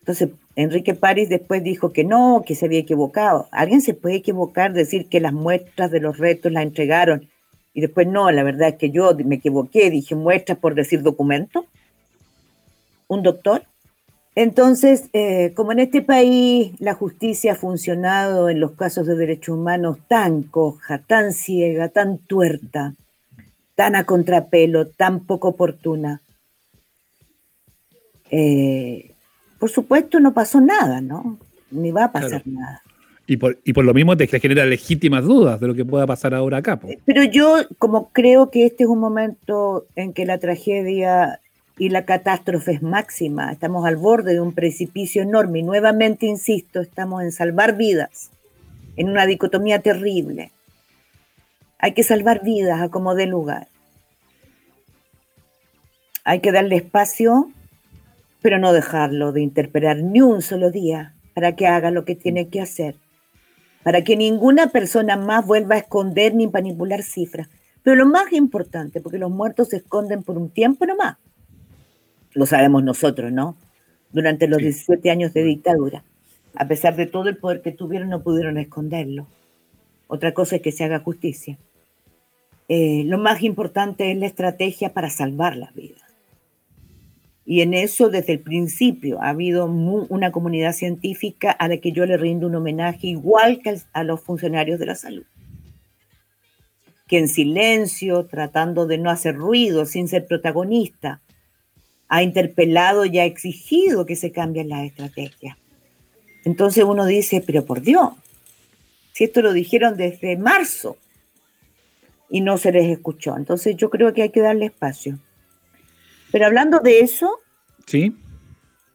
Entonces, Enrique París después dijo que no, que se había equivocado. ¿Alguien se puede equivocar, decir que las muestras de los restos las entregaron y después no? La verdad es que yo me equivoqué, dije muestras por decir documento. ¿Un doctor? Entonces, eh, como en este país la justicia ha funcionado en los casos de derechos humanos tan coja, tan ciega, tan tuerta, tan a contrapelo, tan poco oportuna, eh, por supuesto no pasó nada, ¿no? Ni va a pasar nada. Y por, y por, lo mismo te genera legítimas dudas de lo que pueda pasar ahora acá. Pero yo, como creo que este es un momento en que la tragedia y la catástrofe es máxima. Estamos al borde de un precipicio enorme y nuevamente, insisto, estamos en salvar vidas, en una dicotomía terrible. Hay que salvar vidas a como dé lugar. Hay que darle espacio, pero no dejarlo de interpelar ni un solo día para que haga lo que tiene que hacer, para que ninguna persona más vuelva a esconder ni manipular cifras. Pero lo más importante, porque los muertos se esconden por un tiempo nomás, lo sabemos nosotros, ¿no? Durante los 17 años de dictadura. A pesar de todo el poder que tuvieron, no pudieron esconderlo. Otra cosa es que se haga justicia. Eh, lo más importante es la estrategia para salvar las vidas. Y en eso, desde el principio, ha habido una comunidad científica a la que yo le rindo un homenaje igual que a los funcionarios de la salud. Que en silencio, tratando de no hacer ruido, sin ser protagonista, ha interpelado y ha exigido que se cambien las estrategias. Entonces uno dice, pero por Dios, si esto lo dijeron desde marzo y no se les escuchó. Entonces yo creo que hay que darle espacio. Pero hablando de eso, ¿Sí?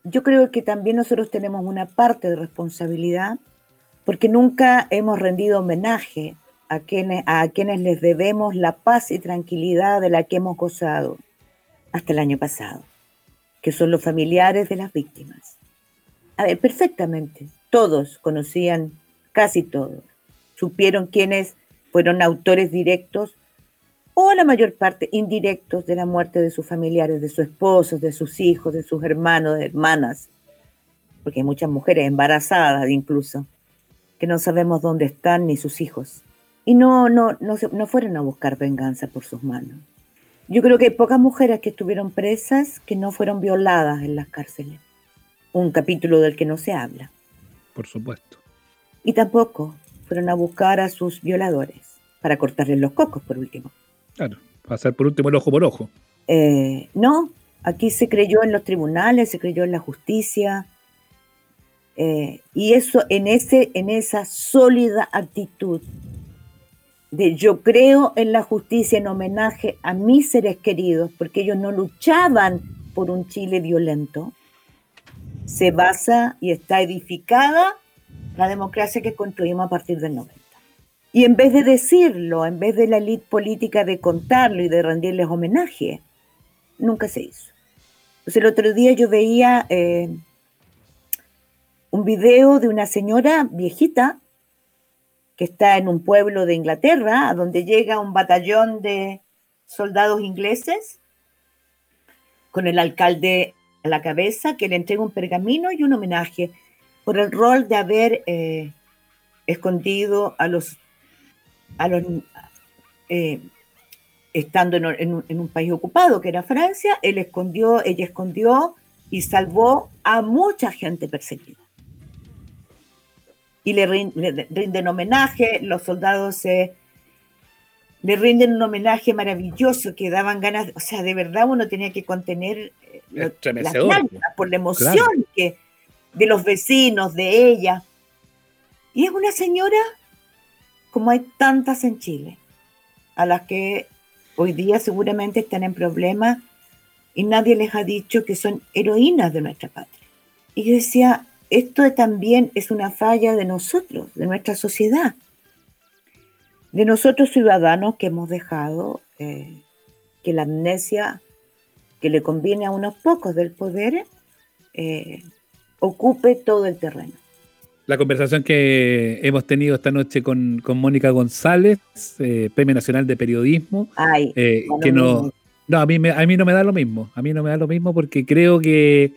yo creo que también nosotros tenemos una parte de responsabilidad porque nunca hemos rendido homenaje a quienes, a quienes les debemos la paz y tranquilidad de la que hemos gozado hasta el año pasado que son los familiares de las víctimas. A ver, perfectamente, todos conocían, casi todos, supieron quiénes fueron autores directos o la mayor parte indirectos de la muerte de sus familiares, de sus esposos, de sus hijos, de sus hermanos, de hermanas, porque hay muchas mujeres embarazadas incluso, que no sabemos dónde están ni sus hijos. Y no, no, no, no fueron a buscar venganza por sus manos. Yo creo que hay pocas mujeres que estuvieron presas que no fueron violadas en las cárceles. Un capítulo del que no se habla. Por supuesto. Y tampoco fueron a buscar a sus violadores para cortarles los cocos, por último. Claro, pasar por último el ojo por ojo. Eh, no, aquí se creyó en los tribunales, se creyó en la justicia. Eh, y eso en, ese, en esa sólida actitud de yo creo en la justicia en homenaje a mis seres queridos, porque ellos no luchaban por un Chile violento, se basa y está edificada la democracia que construimos a partir del 90. Y en vez de decirlo, en vez de la élite política de contarlo y de rendirles homenaje, nunca se hizo. Entonces el otro día yo veía eh, un video de una señora viejita que está en un pueblo de Inglaterra, a donde llega un batallón de soldados ingleses con el alcalde a la cabeza, que le entrega un pergamino y un homenaje por el rol de haber eh, escondido a los, a los eh, estando en, un, país ocupado, que era Francia, él escondió, ella escondió y salvó a mucha gente perseguida. Y le, rinden homenaje, los soldados le rinden un homenaje maravilloso que daban ganas, o sea, de verdad uno tenía que contener eh, las lágrimas por la emoción que, de los vecinos, de ella. Y es una señora, como hay tantas en Chile, a las que hoy día seguramente están en problemas y nadie les ha dicho que son heroínas de nuestra patria. Y yo decía, esto también es una falla de nosotros, de nuestra sociedad, de nosotros ciudadanos que hemos dejado eh, que la amnesia que le conviene a unos pocos del poder eh, ocupe todo el terreno. La conversación que hemos tenido esta noche con, Mónica González, eh, Premio Nacional de Periodismo, eh, que no, no a mí, me, a mí no me da lo mismo, a mí no me da lo mismo porque creo que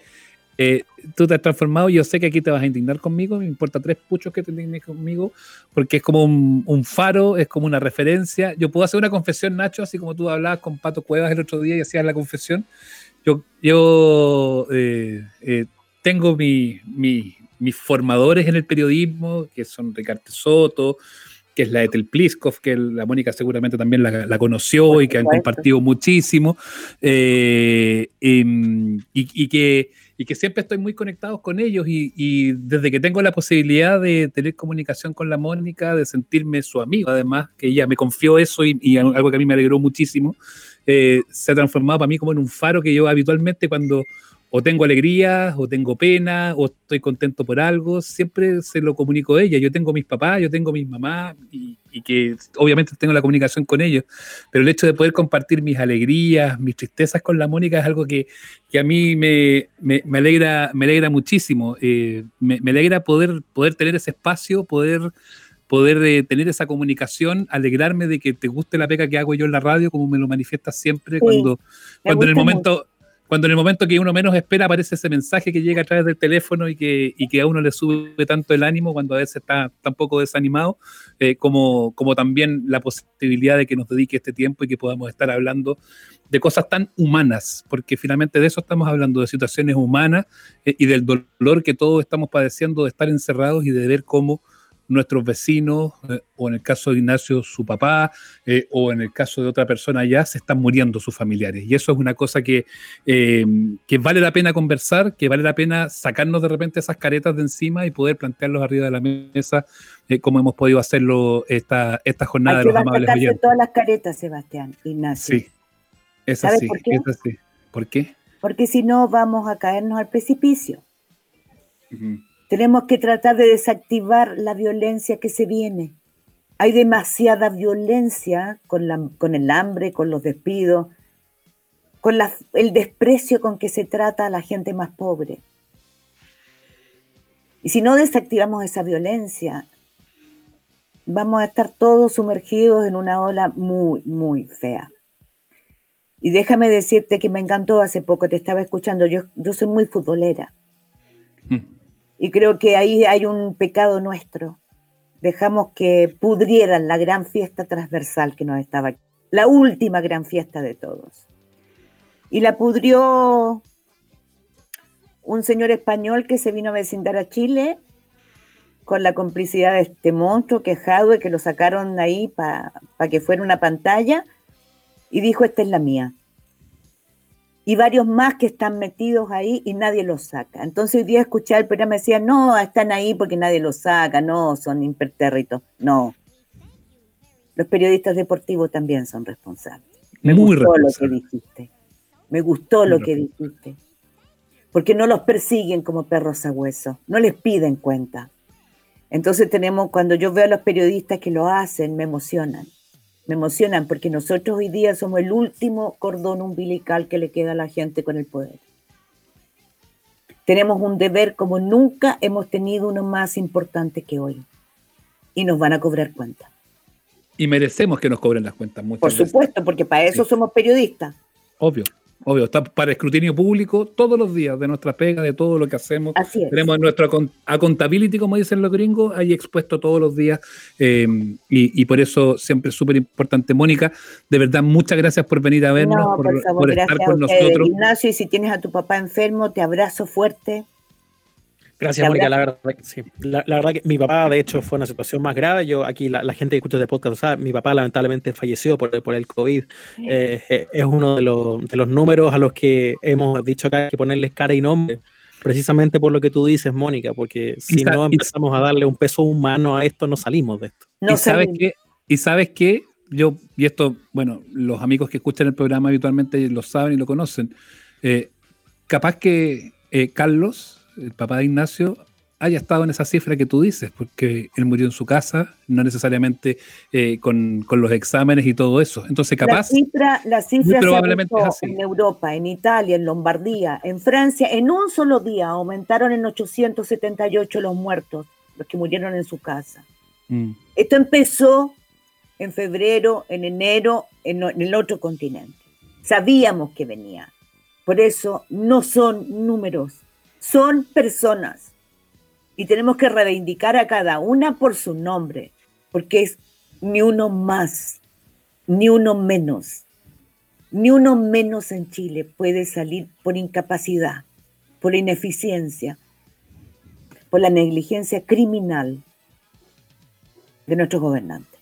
eh, tú te has transformado, yo sé que aquí te vas a indignar conmigo, me importa tres puchos que te indignes conmigo, porque es como un, faro, es como una referencia. Yo puedo hacer una confesión, Nacho, así como tú hablabas con Pato Cuevas el otro día y hacías la confesión. Yo, yo tengo mi, mi, mis formadores en el periodismo, que son Ricardo Soto, que es la Ethel Pliskov, que la Mónica seguramente también la, conoció y que han compartido muchísimo, eh, em, y, que, y que siempre estoy muy conectado con ellos y, desde que tengo la posibilidad de tener comunicación con la Mónica, de sentirme su amigo, además, que ella me confió eso y, algo que a mí me alegró muchísimo, eh, se ha transformado para mí como en un faro que yo habitualmente cuando o tengo alegría, o tengo pena, o estoy contento por algo, siempre se lo comunico a ella. Yo tengo mis papás, yo tengo mis mamás, y, que obviamente tengo la comunicación con ellos, pero el hecho de poder compartir mis alegrías, mis tristezas con la Mónica es algo que, a mí me, me, alegra, me alegra muchísimo. Eh, me, alegra poder, poder tener ese espacio, poder poder eh, tener esa comunicación, alegrarme de que te guste la pega que hago yo en la radio, como me lo manifiestas siempre cuando, cuando en el momento, cuando en el momento que uno menos espera aparece ese mensaje que llega a través del teléfono y que, y que a uno le sube tanto el ánimo cuando a veces está tan poco desanimado, eh, como, como también la posibilidad de que nos dedique este tiempo y que podamos estar hablando de cosas tan humanas, porque finalmente de eso estamos hablando, de situaciones humanas eh, y del dolor que todos estamos padeciendo de estar encerrados y de ver cómo nuestros vecinos, eh, o en el caso de Ignacio, su papá, eh, o en el caso de otra persona allá, se están muriendo sus familiares. Y eso es una cosa que, eh, que vale la pena conversar, que vale la pena sacarnos de repente esas caretas de encima y poder plantearlos arriba de la mesa, como hemos podido hacerlo esta, esta jornada de los amables oyentes. todas las caretas, Sebastián, Ignacio. Sí, es así, por qué? ¿Por qué? Porque si no vamos a caernos al precipicio. Tenemos que tratar de desactivar la violencia que se viene. Hay demasiada violencia con, la, con el hambre, con los despidos, con el desprecio con que se trata a la gente más pobre. Y si no desactivamos esa violencia, vamos a estar todos sumergidos en una ola muy, muy fea. Y déjame decirte que me encantó hace poco, te estaba escuchando, yo, yo soy muy futbolera. Y creo que ahí hay un pecado nuestro. Dejamos que pudrieran la gran fiesta transversal que nos estaba, la última gran fiesta de todos. Y la pudrió un señor español que se vino a vecindar a Chile con la complicidad de este monstruo quejado y que lo sacaron ahí para que fuera una pantalla y dijo, esta es la mía y varios más que están metidos ahí y nadie los saca. Entonces hoy día escuché al programa me decía, no, están ahí porque nadie los saca, no, son impertérritos. No. Los periodistas deportivos también son responsables. Me gustó lo que dijiste. Me gustó lo que dijiste. Porque no los persiguen como perros a hueso, no les piden cuenta. Entonces tenemos, cuando yo veo a los periodistas que lo hacen, me emocionan me emocionan porque nosotros hoy día somos el último cordón umbilical que le queda a la gente con el poder. Tenemos un deber como nunca hemos tenido uno más importante que hoy. Y nos van a cobrar cuenta. Y merecemos que nos cobren las cuentas muchas Por veces. supuesto, porque para eso Sí. somos periodistas. Obvio, obvio. Está para escrutinio público todos los días de nuestra pega, de todo lo que hacemos. Así es. Tenemos nuestro account- accountability, como dicen los gringos, ahí expuesto todos los días. eh, y, y por eso siempre es súper importante. Mónica, de verdad, muchas gracias por venir a vernos, No, por, por favor, por gracias estar con nosotros. Ignacio. Y si tienes a tu papá enfermo, te abrazo fuerte. Gracias, Mónica. La verdad, que sí. La, la verdad que mi papá, de hecho, fue una situación más grave. Yo, aquí, la, la gente que escucha este podcast, sabe, mi papá lamentablemente falleció por, por el COVID. Eh, eh, es uno de los, de los números a los que hemos dicho acá que ponerles cara y nombre, precisamente por lo que tú dices, Mónica, porque si no empezamos a darle un peso humano a esto, no salimos de esto. No y sabes qué, y sabes qué, yo, y esto, bueno, los amigos que escuchan el programa habitualmente lo saben y lo conocen. eh, capaz que eh, Carlos, el papá de Ignacio, haya estado en esa cifra que tú dices, porque él murió en su casa, no necesariamente eh, con, con los exámenes y todo eso. Entonces, La capaz, cifra, la cifra probablemente así. en Europa, en Italia, en Lombardía, en Francia. En un solo día aumentaron en 878 los muertos, los que murieron en su casa. mm, Esto empezó en febrero, en enero, en el otro continente. Sabíamos que venía. Por eso no son números, son personas. Y tenemos que reivindicar a cada una por su nombre, porque es ni uno más, ni uno menos. Ni uno menos en Chile puede salir por incapacidad, por ineficiencia, por la negligencia criminal de nuestros gobernantes.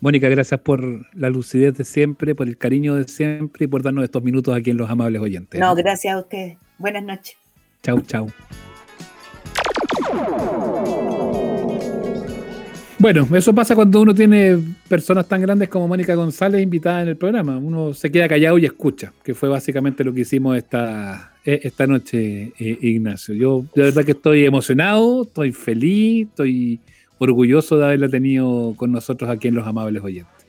Mónica, gracias por la lucidez de siempre, por el cariño de siempre y por darnos estos minutos aquí en Los Amables Oyentes. No, gracias a ustedes. Buenas noches. Chau, chau. Bueno, eso pasa cuando uno tiene personas tan grandes como Mónica González invitadas en el programa. Uno se queda callado y escucha, que fue básicamente lo que hicimos esta, eh, esta noche, eh, Ignacio. Yo de verdad que estoy emocionado, estoy feliz, estoy orgulloso de haberla tenido con nosotros aquí en Los Amables Oyentes.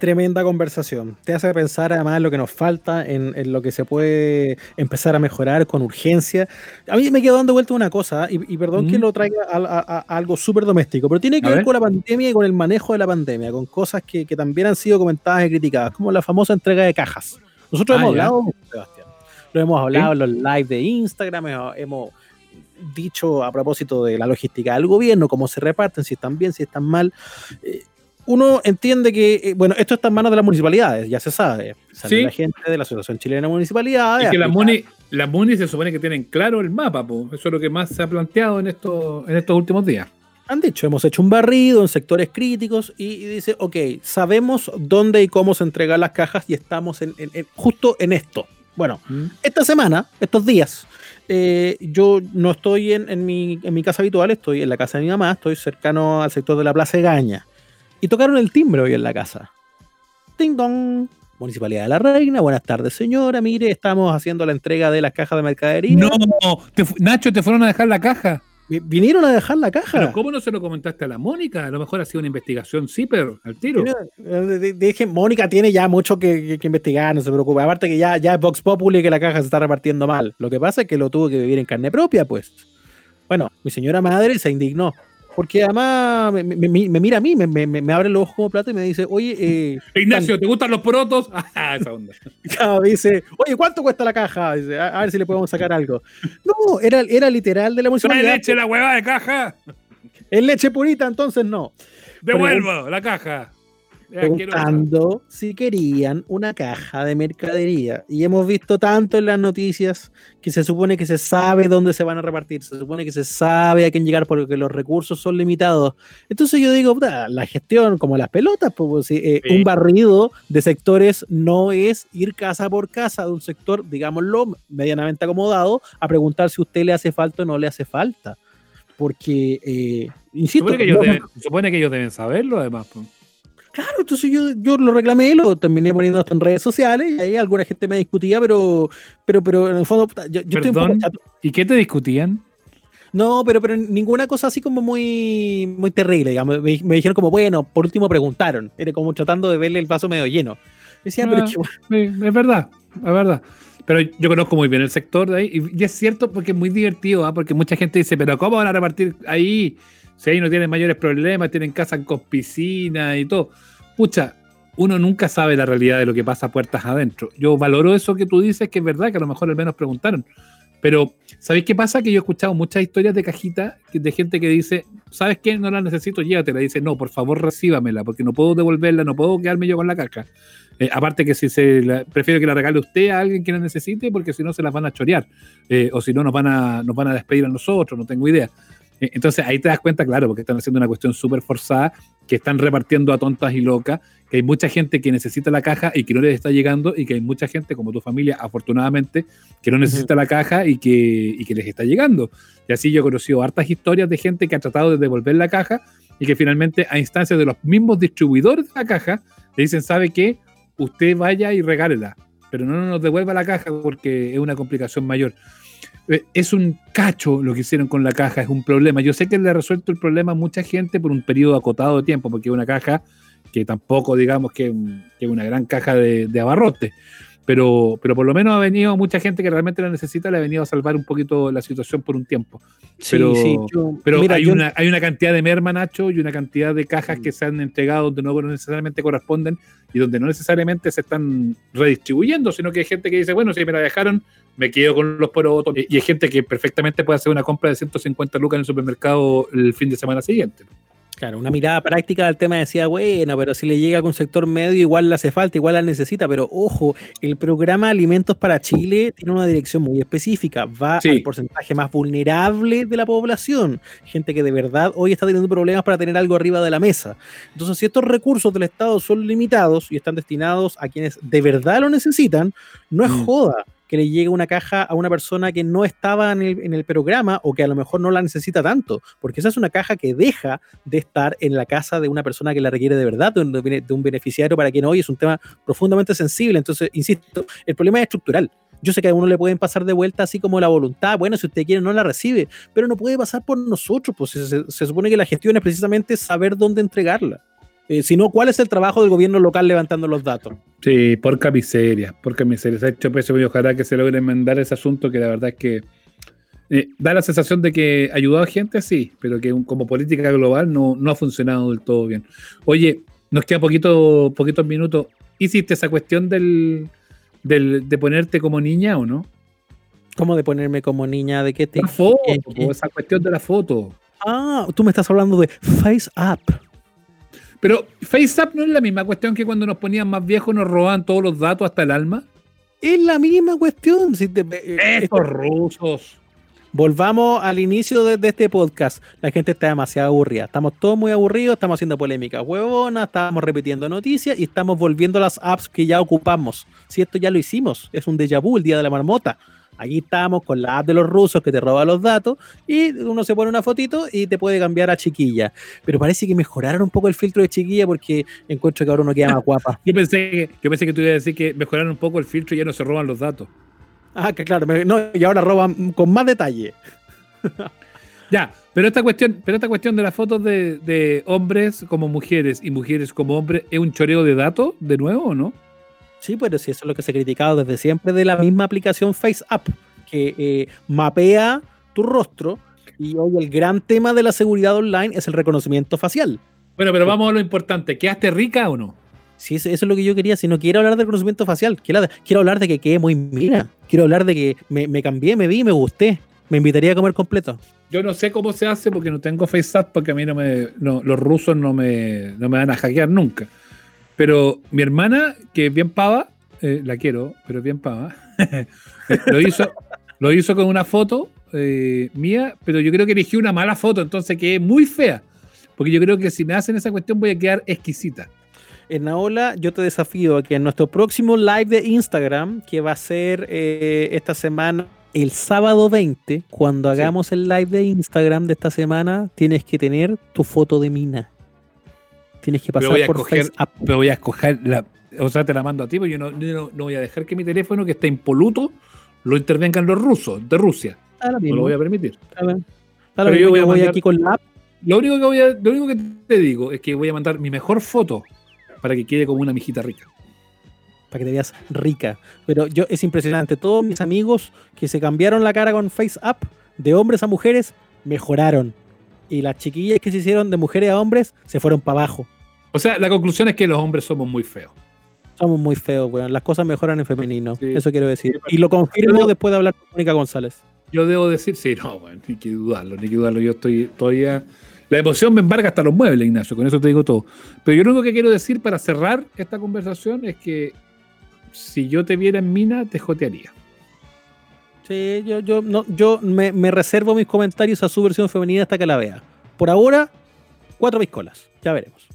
Tremenda conversación. Te hace pensar además en lo que nos falta, en, en lo que se puede empezar a mejorar con urgencia. A mí me quedó dando vuelta una cosa, y, y perdón que Mm. lo traiga a, a- a algo súper doméstico, pero tiene que ver, ver. con la pandemia y con el manejo de la pandemia, con cosas que, que también han sido comentadas y criticadas, como la famosa entrega de cajas. Nosotros Ah, hemos ya. hablado, Sebastián, lo hemos hablado en los live de Instagram, hemos, hemos dicho a propósito de la logística del gobierno, cómo se reparten, si están bien, si están mal. Eh, uno entiende que, eh, bueno, esto está en manos de las municipalidades, ya se sabe. Salió Sí. la gente de la Asociación Chilena de Municipalidades. Y que las MUNI, las MUNI se supone que tienen claro el mapa, po. eso es lo que más se ha planteado en estos, en estos últimos días. han dicho, hemos hecho un barrido en sectores críticos y, y dice, ok, sabemos dónde y cómo se entregan las cajas y estamos en, en- en- justo en esto. Bueno, esta semana, estos días, eh, yo no estoy en, en mi, en mi casa habitual, estoy en la casa de mi mamá, estoy cercano al sector de la Plaza Gaña. Y tocaron el timbre hoy en la casa. Ting dong. Municipalidad de la Reina, buenas tardes señora, mire, estamos haciendo la entrega de las cajas de mercadería. No, te Nacho, te fueron a dejar la caja. Vi- Vinieron a dejar la caja. Pero ¿cómo no se lo comentaste a la Mónica? A lo mejor ha sido una investigación CIPER al tiro. Eh, Deje, Mónica tiene ya mucho que, que- que investigar, no se preocupe. Aparte que ya, ya es Vox Populi que la caja se está repartiendo mal. Lo que pasa es que lo tuvo que vivir en carne propia, pues. Bueno, mi señora madre se indignó. Porque además me, me- me- me mira a mí, me, abre los ojos como plato y me dice, oye, eh, Ignacio, ¿te gustan los porotos? Ah, esa onda. dice, oye, ¿cuánto cuesta la caja? Dice, a, a ver si le podemos sacar algo. No, era, era literal de la ¿Trae municipalidad. leche la hueva de caja? Es leche purita, entonces no. Devuelvo la caja. Preguntando si querían una caja de mercadería. Y hemos visto tanto en las noticias que se supone que se sabe dónde se van a repartir, se supone que se sabe a quién llegar porque los recursos son limitados. Entonces yo digo, la gestión como las pelotas, pues, eh, Sí. un barrido de sectores no es ir casa por casa de un sector, digámoslo, medianamente acomodado, a preguntar si a usted le hace falta o no le hace falta. Porque, eh, insisto, Supone que, ellos no- deben, supone que ellos deben saberlo, además. po. Claro, entonces yo, yo lo reclamé, lo terminé poniendo hasta en redes sociales y ahí alguna gente me discutía, pero, pero, pero en el fondo, yo, yo estoy un poco chato. ¿Y qué te discutían? No, pero, pero ninguna cosa así como muy, muy terrible, digamos. Me, me dijeron como, bueno, por último preguntaron. Era como tratando de verle el vaso medio lleno. Decía, pero Ah. Sí, es verdad, es verdad. Pero yo conozco muy bien el sector de ahí, y, es cierto porque es muy divertido, ¿ah? porque mucha gente dice, pero ¿cómo van a repartir ahí? Si ahí no tienen mayores problemas, tienen casa con piscina y todo. Pucha, uno nunca sabe la realidad de lo que pasa puertas adentro. Yo valoro eso que tú dices, que es verdad, que a lo mejor al menos preguntaron. Pero, ¿sabéis qué pasa? Que yo he escuchado muchas historias de cajita de gente que dice, ¿sabes qué? No la necesito, llévatela. Dice, no, por favor, recíbamela, porque no puedo devolverla, no puedo quedarme yo con la caja. Eh, aparte que si se prefiero que la regale usted a alguien que la necesite, porque si no se las van a chorear. Eh, o si no, nos van, a, nos van a despedir a nosotros, no tengo idea. Eh, entonces ahí te das cuenta, claro, porque están haciendo una cuestión súper forzada, que están repartiendo a tontas y locas, que hay mucha gente que necesita la caja y que no les está llegando, y que hay mucha gente, como tu familia, afortunadamente, que no necesita la caja y que, y que les está llegando. Y así yo he conocido hartas historias de gente que ha tratado de devolver la caja y que finalmente a instancias de los mismos distribuidores de la caja le dicen, ¿sabe qué? Usted vaya y regálela, pero no nos devuelva la caja porque es una complicación mayor. Eh, es un cacho lo que hicieron con la caja, es un problema. Yo sé que le ha resuelto el problema a mucha gente por un periodo acotado de tiempo, porque es una caja que tampoco digamos que, es una gran caja de, de abarrote pero, pero por lo menos ha venido mucha gente que realmente la necesita, le ha venido a salvar un poquito la situación por un tiempo. Pero, sí, pero hay, una, hay una cantidad de merma, Nacho, y una cantidad de cajas que se han entregado donde no necesariamente corresponden y donde no necesariamente se están redistribuyendo, sino que hay gente que dice, bueno, si me la dejaron, me quedo con los porotos. Y hay gente que perfectamente puede hacer una compra de 150 lucas en el supermercado el fin de semana siguiente. Claro, una mirada práctica del tema decía, bueno, pero si le llega a un sector medio, igual le hace falta, igual la necesita, pero ojo, el programa Alimentos para Chile tiene una dirección muy específica, va al porcentaje más vulnerable de la población, gente que de verdad hoy está teniendo problemas para tener algo arriba de la mesa. Entonces, si estos recursos del Estado son limitados y están destinados a quienes de verdad lo necesitan, no es mm. joda que le llegue una caja a una persona que no estaba en el, programa o que a lo mejor no la necesita tanto, porque esa es una caja que deja de estar en la casa de una persona que la requiere de verdad, de un, beneficiario para quien hoy es un tema profundamente sensible. Entonces, insisto, el problema es estructural. Yo sé que a uno le pueden pasar de vuelta así como la voluntad, bueno, si usted quiere no la recibe, pero no puede pasar por nosotros, pues se supone que la gestión es precisamente saber dónde entregarla. Eh, sino cuál es el trabajo del gobierno local levantando los datos. Sí, por miseria, por miseria. Se ha hecho peso y ojalá que se logre enmendar ese asunto que la verdad es que eh, da la sensación de que ayudó a gente, sí, pero que como política global no, no ha funcionado del todo bien. Oye, nos queda poquito, poquitos minutos. ¿Hiciste esa cuestión del, del, de ponerte como niña o no? ¿Cómo de ponerme como niña? ¿De qué te.? La foto, esa cuestión de la foto. Ah, tú me estás hablando de Face Up. Pero FaceApp no es la misma cuestión que cuando nos ponían más viejos nos robaban todos los datos hasta el alma. Es la misma cuestión. Si eh, Estos rusos. Volvamos al inicio de, este podcast. La gente está demasiado aburrida. Estamos todos muy aburridos, estamos haciendo polémica huevona, estamos repitiendo noticias y estamos volviendo a las apps que ya ocupamos. Si esto ya lo hicimos, es un déjà vu el día de la marmota. Aquí estamos con la app de los rusos que te roba los datos y uno se pone una fotito y te puede cambiar a chiquilla. Pero parece que mejoraron un poco el filtro de chiquilla porque encuentro que ahora uno queda más guapa. yo pensé que, yo pensé que tú ibas a decir que mejoraron un poco el filtro y ya no se roban los datos. Ah, que claro, no, y ahora roban con más detalle. ya, pero esta cuestión, pero esta cuestión de las fotos de, de hombres como mujeres y mujeres como hombres, ¿es un choreo de datos de nuevo o no? Sí, pero sí, eso es lo que se ha criticado desde siempre de la misma aplicación FaceApp, que eh, mapea tu rostro y hoy el gran tema de la seguridad online es el reconocimiento facial. Bueno, pero vamos a lo importante, ¿quedaste rica o no? Sí, eso es lo que yo quería. Si no quiero hablar de reconocimiento facial, quiero, quiero hablar de que quedé muy mira. Quiero hablar de que me, cambié, me vi, me gusté. Me invitaría a comer completo. Yo no sé cómo se hace porque no tengo FaceApp porque a mí no me, los rusos no me, no me van a hackear nunca. Pero mi hermana, que es bien pava, eh, la quiero, pero es bien pava, lo, hizo, lo hizo con una foto eh, mía, pero yo creo que elegí una mala foto, entonces quedé muy fea. Porque yo creo que si me hacen esa cuestión voy a quedar exquisita. En Naola, yo te desafío a que en nuestro próximo live de Instagram, que va a ser eh, esta semana, el sábado 20, cuando hagamos el live de Instagram de esta semana, tienes que tener tu foto de mina. Tienes que pasar por FaceApp. Pero voy a escoger la. O sea, te la mando a ti, porque yo no, no, voy a dejar que mi teléfono, que está impoluto, lo intervengan los rusos de Rusia. No lo voy a permitir. Pero yo voy, aquí con la app. Lo único, que voy a, lo único que te digo es que voy a mandar mi mejor foto para que quede como una mijita rica. para que te veas rica. Pero yo es impresionante. Todos mis amigos que se cambiaron la cara con Face Up de hombres a mujeres mejoraron. Y las chiquillas que se hicieron de mujeres a hombres se fueron para abajo. O sea, la conclusión es que los hombres somos muy feos. Somos muy feos, weón. Las cosas mejoran en femenino. Eso quiero decir. Y lo confirmo después de hablar con Mónica González. Yo debo decir, sí, no, weón, ni que dudarlo, ni que dudarlo. Yo estoy todavía. La emoción me embarga hasta los muebles, Ignacio, con eso te digo todo. Pero yo lo único que quiero decir para cerrar esta conversación es que si yo te viera en mina, te jotearía. Sí, yo, yo, no, yo me, me reservo mis comentarios a su versión femenina hasta que la vea. Por ahora, cuatro piscolas. Ya veremos.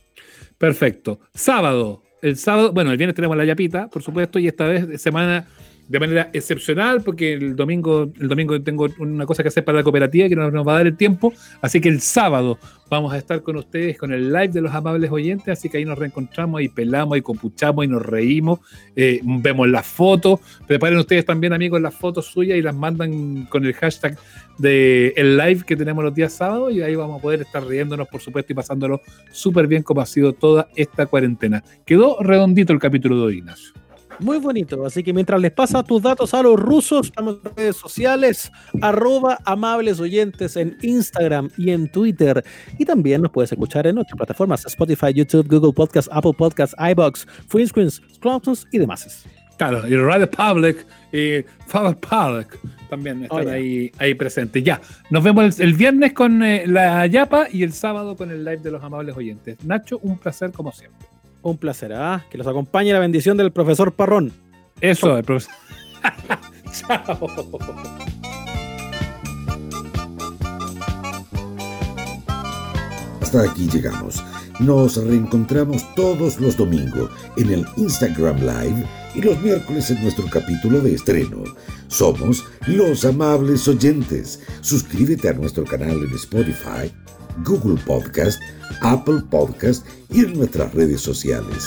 Perfecto. Sábado. El sábado, bueno, el viernes tenemos la yapita, por supuesto, y esta vez semana de manera excepcional, porque el domingo, el domingo tengo una cosa que hacer para la cooperativa que no nos va a dar el tiempo. Así que el sábado vamos a estar con ustedes con el live de los amables oyentes. Así que ahí nos reencontramos y pelamos y compuchamos y nos reímos. Eh, vemos las fotos. Preparen ustedes también, amigos, las fotos suyas y las mandan con el hashtag de el live que tenemos los días sábados. Y ahí vamos a poder estar riéndonos, por supuesto, y pasándolo súper bien como ha sido toda esta cuarentena. Quedó redondito el capítulo de hoy, Ignacio. Muy bonito. Así que mientras les pasa tus datos a los rusos, estamos en redes sociales, arroba amables oyentes en Instagram y en Twitter. Y también nos puedes escuchar en otras plataformas, Spotify, YouTube, Google Podcast, Apple Podcast, iBox, Screens, Clubhouse y demás. Claro, y Radio Public y Father Public también están ahí, ahí presentes. Ya, nos vemos el, viernes con eh, la Yapa y el sábado con el live de los amables oyentes. Nacho, un placer como siempre. Un placer, ¿ah? Que los acompañe la bendición del profesor Parrón. Eso, el profesor. Chao. Hasta aquí llegamos. Nos reencontramos todos los domingos en el Instagram Live y los miércoles en nuestro capítulo de estreno. Somos los amables oyentes. Suscríbete a nuestro canal en Spotify, Google Podcast, Apple Podcast y en nuestras redes sociales.